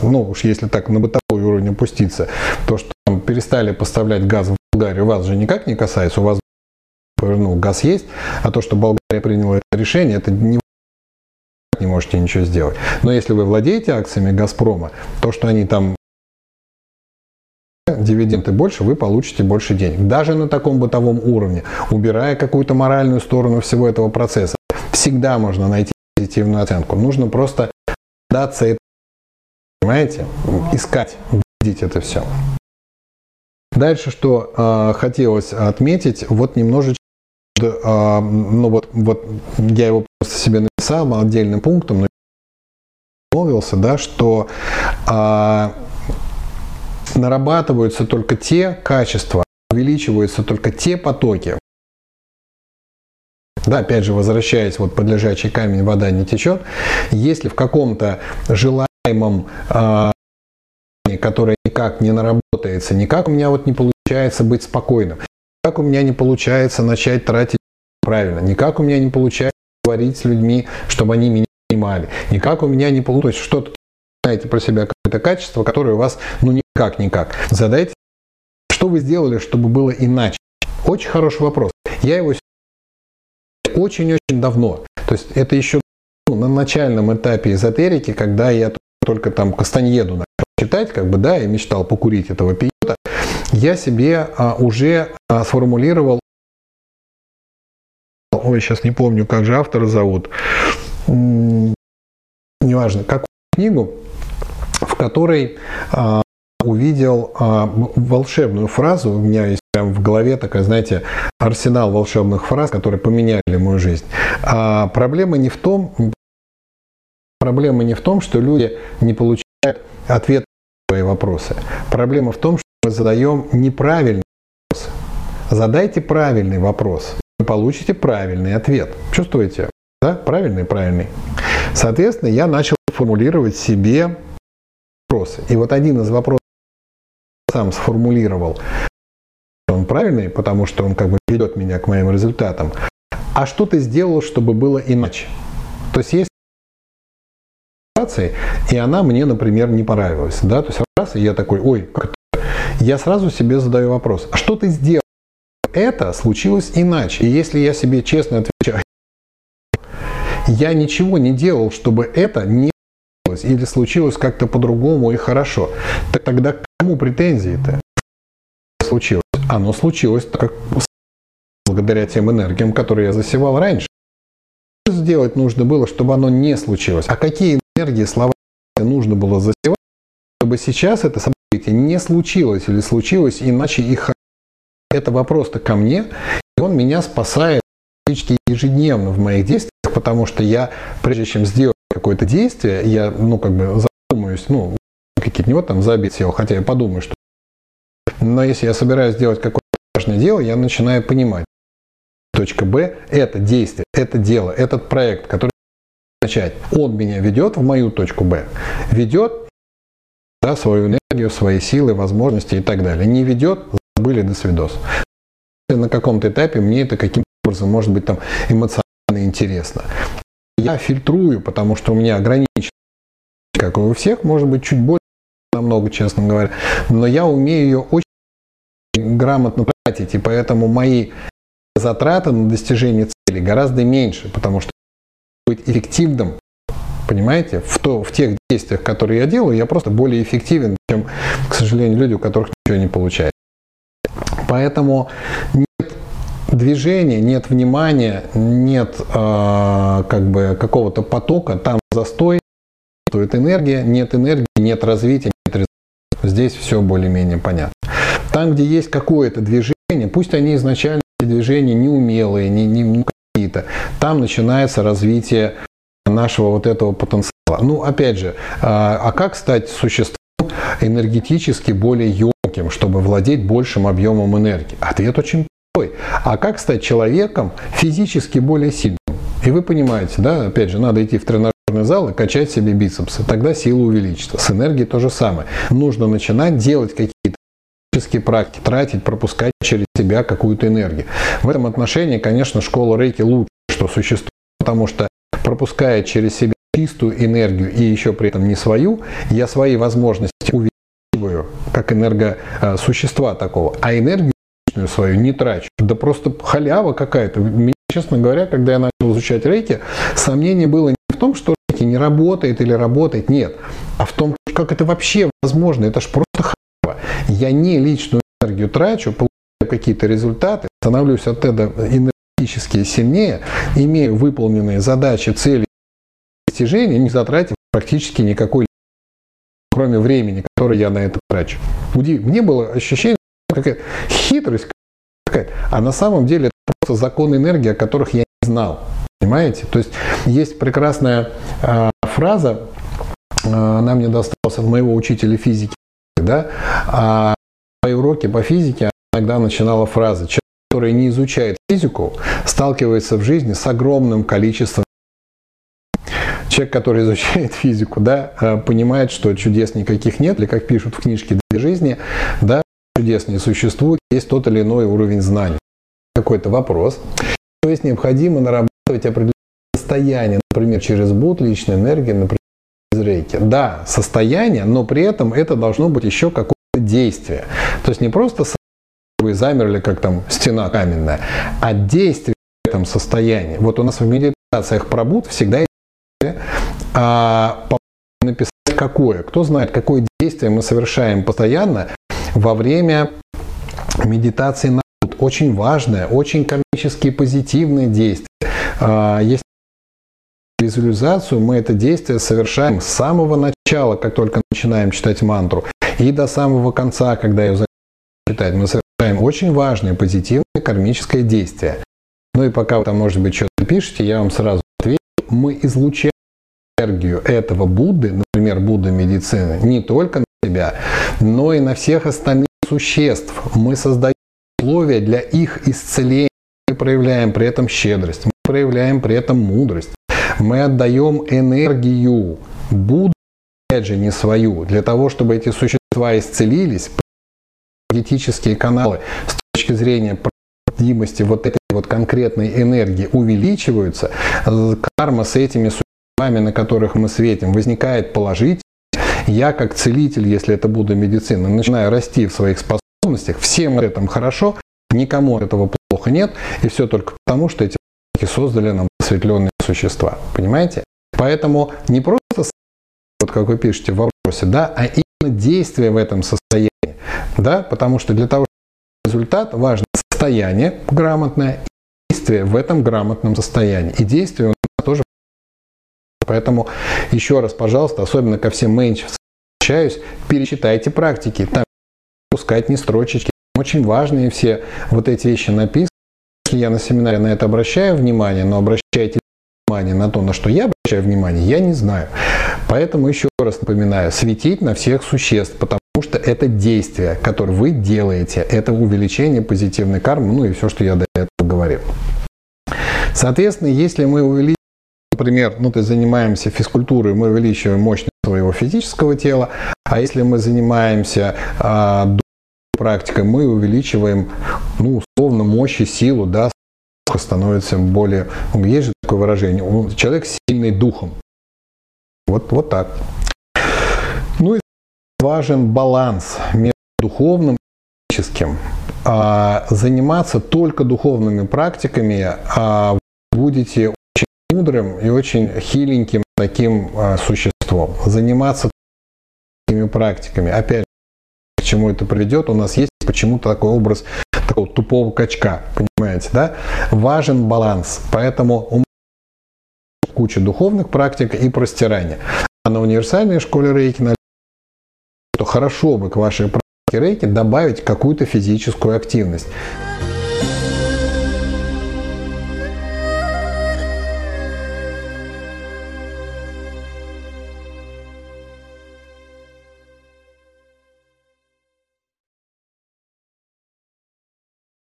ну уж если так на бытовой уровень опуститься, то, что там перестали поставлять газ в Болгарию, вас же никак не касается, у вас ну, газ есть, а то, что Болгария приняла это решение, это не не можете ничего сделать. Но если вы владеете акциями Газпрома, то, что они там дивиденды больше, вы получите больше денег. Даже на таком бытовом уровне, убирая какую-то моральную сторону всего этого процесса, всегда можно найти позитивную оценку. Нужно просто даться это, понимаете, искать, видеть это все. Дальше, что э, хотелось отметить, вот немножечко, э, ну вот, вот я его просто себе написал отдельным пунктом, но обмолвился, да, что э, нарабатываются только те качества, увеличиваются только те потоки. Да, опять же, возвращаясь вот под лежачий камень, вода не течет. Если в каком-то желаемом э, которое никак не наработается, никак у меня вот не получается быть спокойным, никак у меня не получается начать тратить правильно, никак у меня не получается говорить с людьми, чтобы они меня понимали, никак у меня не получается что-то знаете про себя какое-то качество, которое у вас ну никак-никак. Задайте, что вы сделали, чтобы было иначе. Очень хороший вопрос. Я его очень-очень давно. То есть это еще ну, на начальном этапе эзотерики, когда я только там Кастаньеду начал читать, как бы, да, и мечтал покурить этого пиота, я себе а, уже а, сформулировал, ой, сейчас не помню, как же автора зовут, неважно, какую книгу, в которой а, увидел а, волшебную фразу, у меня есть прям в голове такая, знаете, арсенал волшебных фраз, которые поменяли мою жизнь. А проблема не в том, проблема не в том, что люди не получают ответ на свои вопросы. Проблема в том, что мы задаем неправильные вопросы. Задайте правильный вопрос, вы получите правильный ответ. Чувствуете? Да? Правильный, правильный. Соответственно, я начал формулировать себе вопросы. И вот один из вопросов сам сформулировал, он правильный, потому что он как бы ведет меня к моим результатам. А что ты сделал, чтобы было иначе? То есть есть ситуации, и она мне, например, не понравилась. Да? То есть раз, и я такой, ой, как это? Я сразу себе задаю вопрос, а что ты сделал? Это случилось иначе. И если я себе честно отвечаю, я ничего не делал, чтобы это не случилось, или случилось как-то по-другому и хорошо, так тогда к кому претензии-то? Случилось. Оно случилось так, благодаря тем энергиям, которые я засевал раньше. Что сделать нужно было, чтобы оно не случилось? А какие энергии, слова нужно было засевать, чтобы сейчас это событие не случилось или случилось иначе их это вопрос-то ко мне, и он меня спасает практически ежедневно в моих действиях, потому что я, прежде чем сделать какое-то действие, я, ну, как бы задумаюсь, ну, какие-то него там забить сел, хотя я подумаю, что... Но если я собираюсь сделать какое-то важное дело, я начинаю понимать. Точка Б – это действие, это дело, этот проект, который начать. Он меня ведет в мою точку Б. Ведет да, свою энергию, свои силы, возможности и так далее. Не ведет, забыли до свидос. На каком-то этапе мне это каким-то образом может быть там эмоционально интересно. Я фильтрую, потому что у меня ограничено, как и у всех, может быть, чуть больше, намного, честно говоря. Но я умею ее очень грамотно тратить, и поэтому мои затраты на достижение цели гораздо меньше, потому что быть эффективным, понимаете, в, то, в тех действиях, которые я делаю, я просто более эффективен, чем, к сожалению, люди, у которых ничего не получается. Поэтому движения, нет внимания, нет э, как бы какого-то потока, там застой, нет энергия, нет энергии, нет развития, нет результата. Здесь все более-менее понятно. Там, где есть какое-то движение, пусть они изначально эти движения неумелые, не, не, не какие-то, там начинается развитие нашего вот этого потенциала. Ну, опять же, а, а как стать существом энергетически более емким, чтобы владеть большим объемом энергии? Ответ очень а как стать человеком физически более сильным? И вы понимаете, да, опять же, надо идти в тренажерный зал и качать себе бицепсы. Тогда сила увеличится. С энергией то же самое. Нужно начинать делать какие-то физические практики, тратить, пропускать через себя какую-то энергию. В этом отношении, конечно, школа рейки лучше, что существует, потому что пропуская через себя чистую энергию и еще при этом не свою, я свои возможности увеличиваю как энергосущества такого, а энергию личную свою не трачу. Да просто халява какая-то. Меня, честно говоря, когда я начал изучать рейки, сомнение было не в том, что рейки не работает или работает, нет, а в том, как это вообще возможно. Это ж просто халява. Я не личную энергию трачу, получаю какие-то результаты, становлюсь от этого энергетически сильнее, имею выполненные задачи, цели, достижения, не затратив практически никакой кроме времени, которое я на это трачу. Мне было ощущение, какая хитрость какая-то. А на самом деле это просто законы энергии, о которых я не знал. Понимаете? То есть есть прекрасная э, фраза, э, она мне досталась от моего учителя физики да? А мои уроки по физике иногда начинала фраза «Человек, который не изучает физику, сталкивается в жизни с огромным количеством Человек, который изучает физику, да, э, понимает, что чудес никаких нет, или как пишут в книжке «Две жизни», да, чудес не существует, есть тот или иной уровень знаний. Какой-то вопрос. То есть необходимо нарабатывать определенное состояние, например, через буд, личной энергии, например, из рейки. Да, состояние, но при этом это должно быть еще какое-то действие. То есть не просто вы замерли, как там стена каменная, а действие в этом состоянии. Вот у нас в медитациях про буд всегда есть а, написать какое. Кто знает, какое действие мы совершаем постоянно во время медитации на буд. Очень важное, очень комически позитивное действие. А, есть визуализацию, мы это действие совершаем с самого начала, как только начинаем читать мантру, и до самого конца, когда ее читать. Мы совершаем очень важное, позитивное кармическое действие. Ну и пока вы там, может быть, что-то пишете, я вам сразу отвечу. Мы излучаем энергию этого Будды, например, Будда медицины, не только себя, но и на всех остальных существ. Мы создаем условия для их исцеления. Мы проявляем при этом щедрость, мы проявляем при этом мудрость, мы отдаем энергию Будды, опять же, не свою, для того, чтобы эти существа исцелились, энергетические каналы с точки зрения проводимости вот этой вот конкретной энергии увеличиваются, карма с этими существами, на которых мы светим, возникает положительно. Я как целитель, если это буду медицина, начинаю расти в своих способностях, всем этом хорошо, никому этого плохо нет, и все только потому, что эти создали нам осветленные существа. Понимаете? Поэтому не просто, вот как вы пишете в вопросе, да, а именно действие в этом состоянии. Да? Потому что для того, чтобы результат, важно состояние грамотное и действие в этом грамотном состоянии. И действие. Поэтому еще раз, пожалуйста, особенно ко всем менчевцам обращаюсь, перечитайте практики. Там пускать не строчечки. Очень важные все вот эти вещи написаны. Если я на семинаре на это обращаю внимание, но обращайте внимание на то, на что я обращаю внимание, я не знаю. Поэтому еще раз напоминаю, светить на всех существ, потому что это действие, которое вы делаете, это увеличение позитивной кармы, ну и все, что я до этого говорил. Соответственно, если мы увеличиваем, например, ну, есть занимаемся физкультурой, мы увеличиваем мощность своего физического тела, а если мы занимаемся а, практикой, мы увеличиваем, ну, условно, мощь и силу, да, становится более... Есть же такое выражение, человек сильный духом. Вот, вот так. Ну и важен баланс между духовным и физическим. А заниматься только духовными практиками а будете мудрым и очень хиленьким таким а, существом. Заниматься такими практиками, опять к чему это приведет, у нас есть почему-то такой образ такого тупого качка, понимаете, да? Важен баланс, поэтому у куча духовных практик и простирания. А на универсальной школе рейки, то хорошо бы к вашей практике рейки добавить какую-то физическую активность.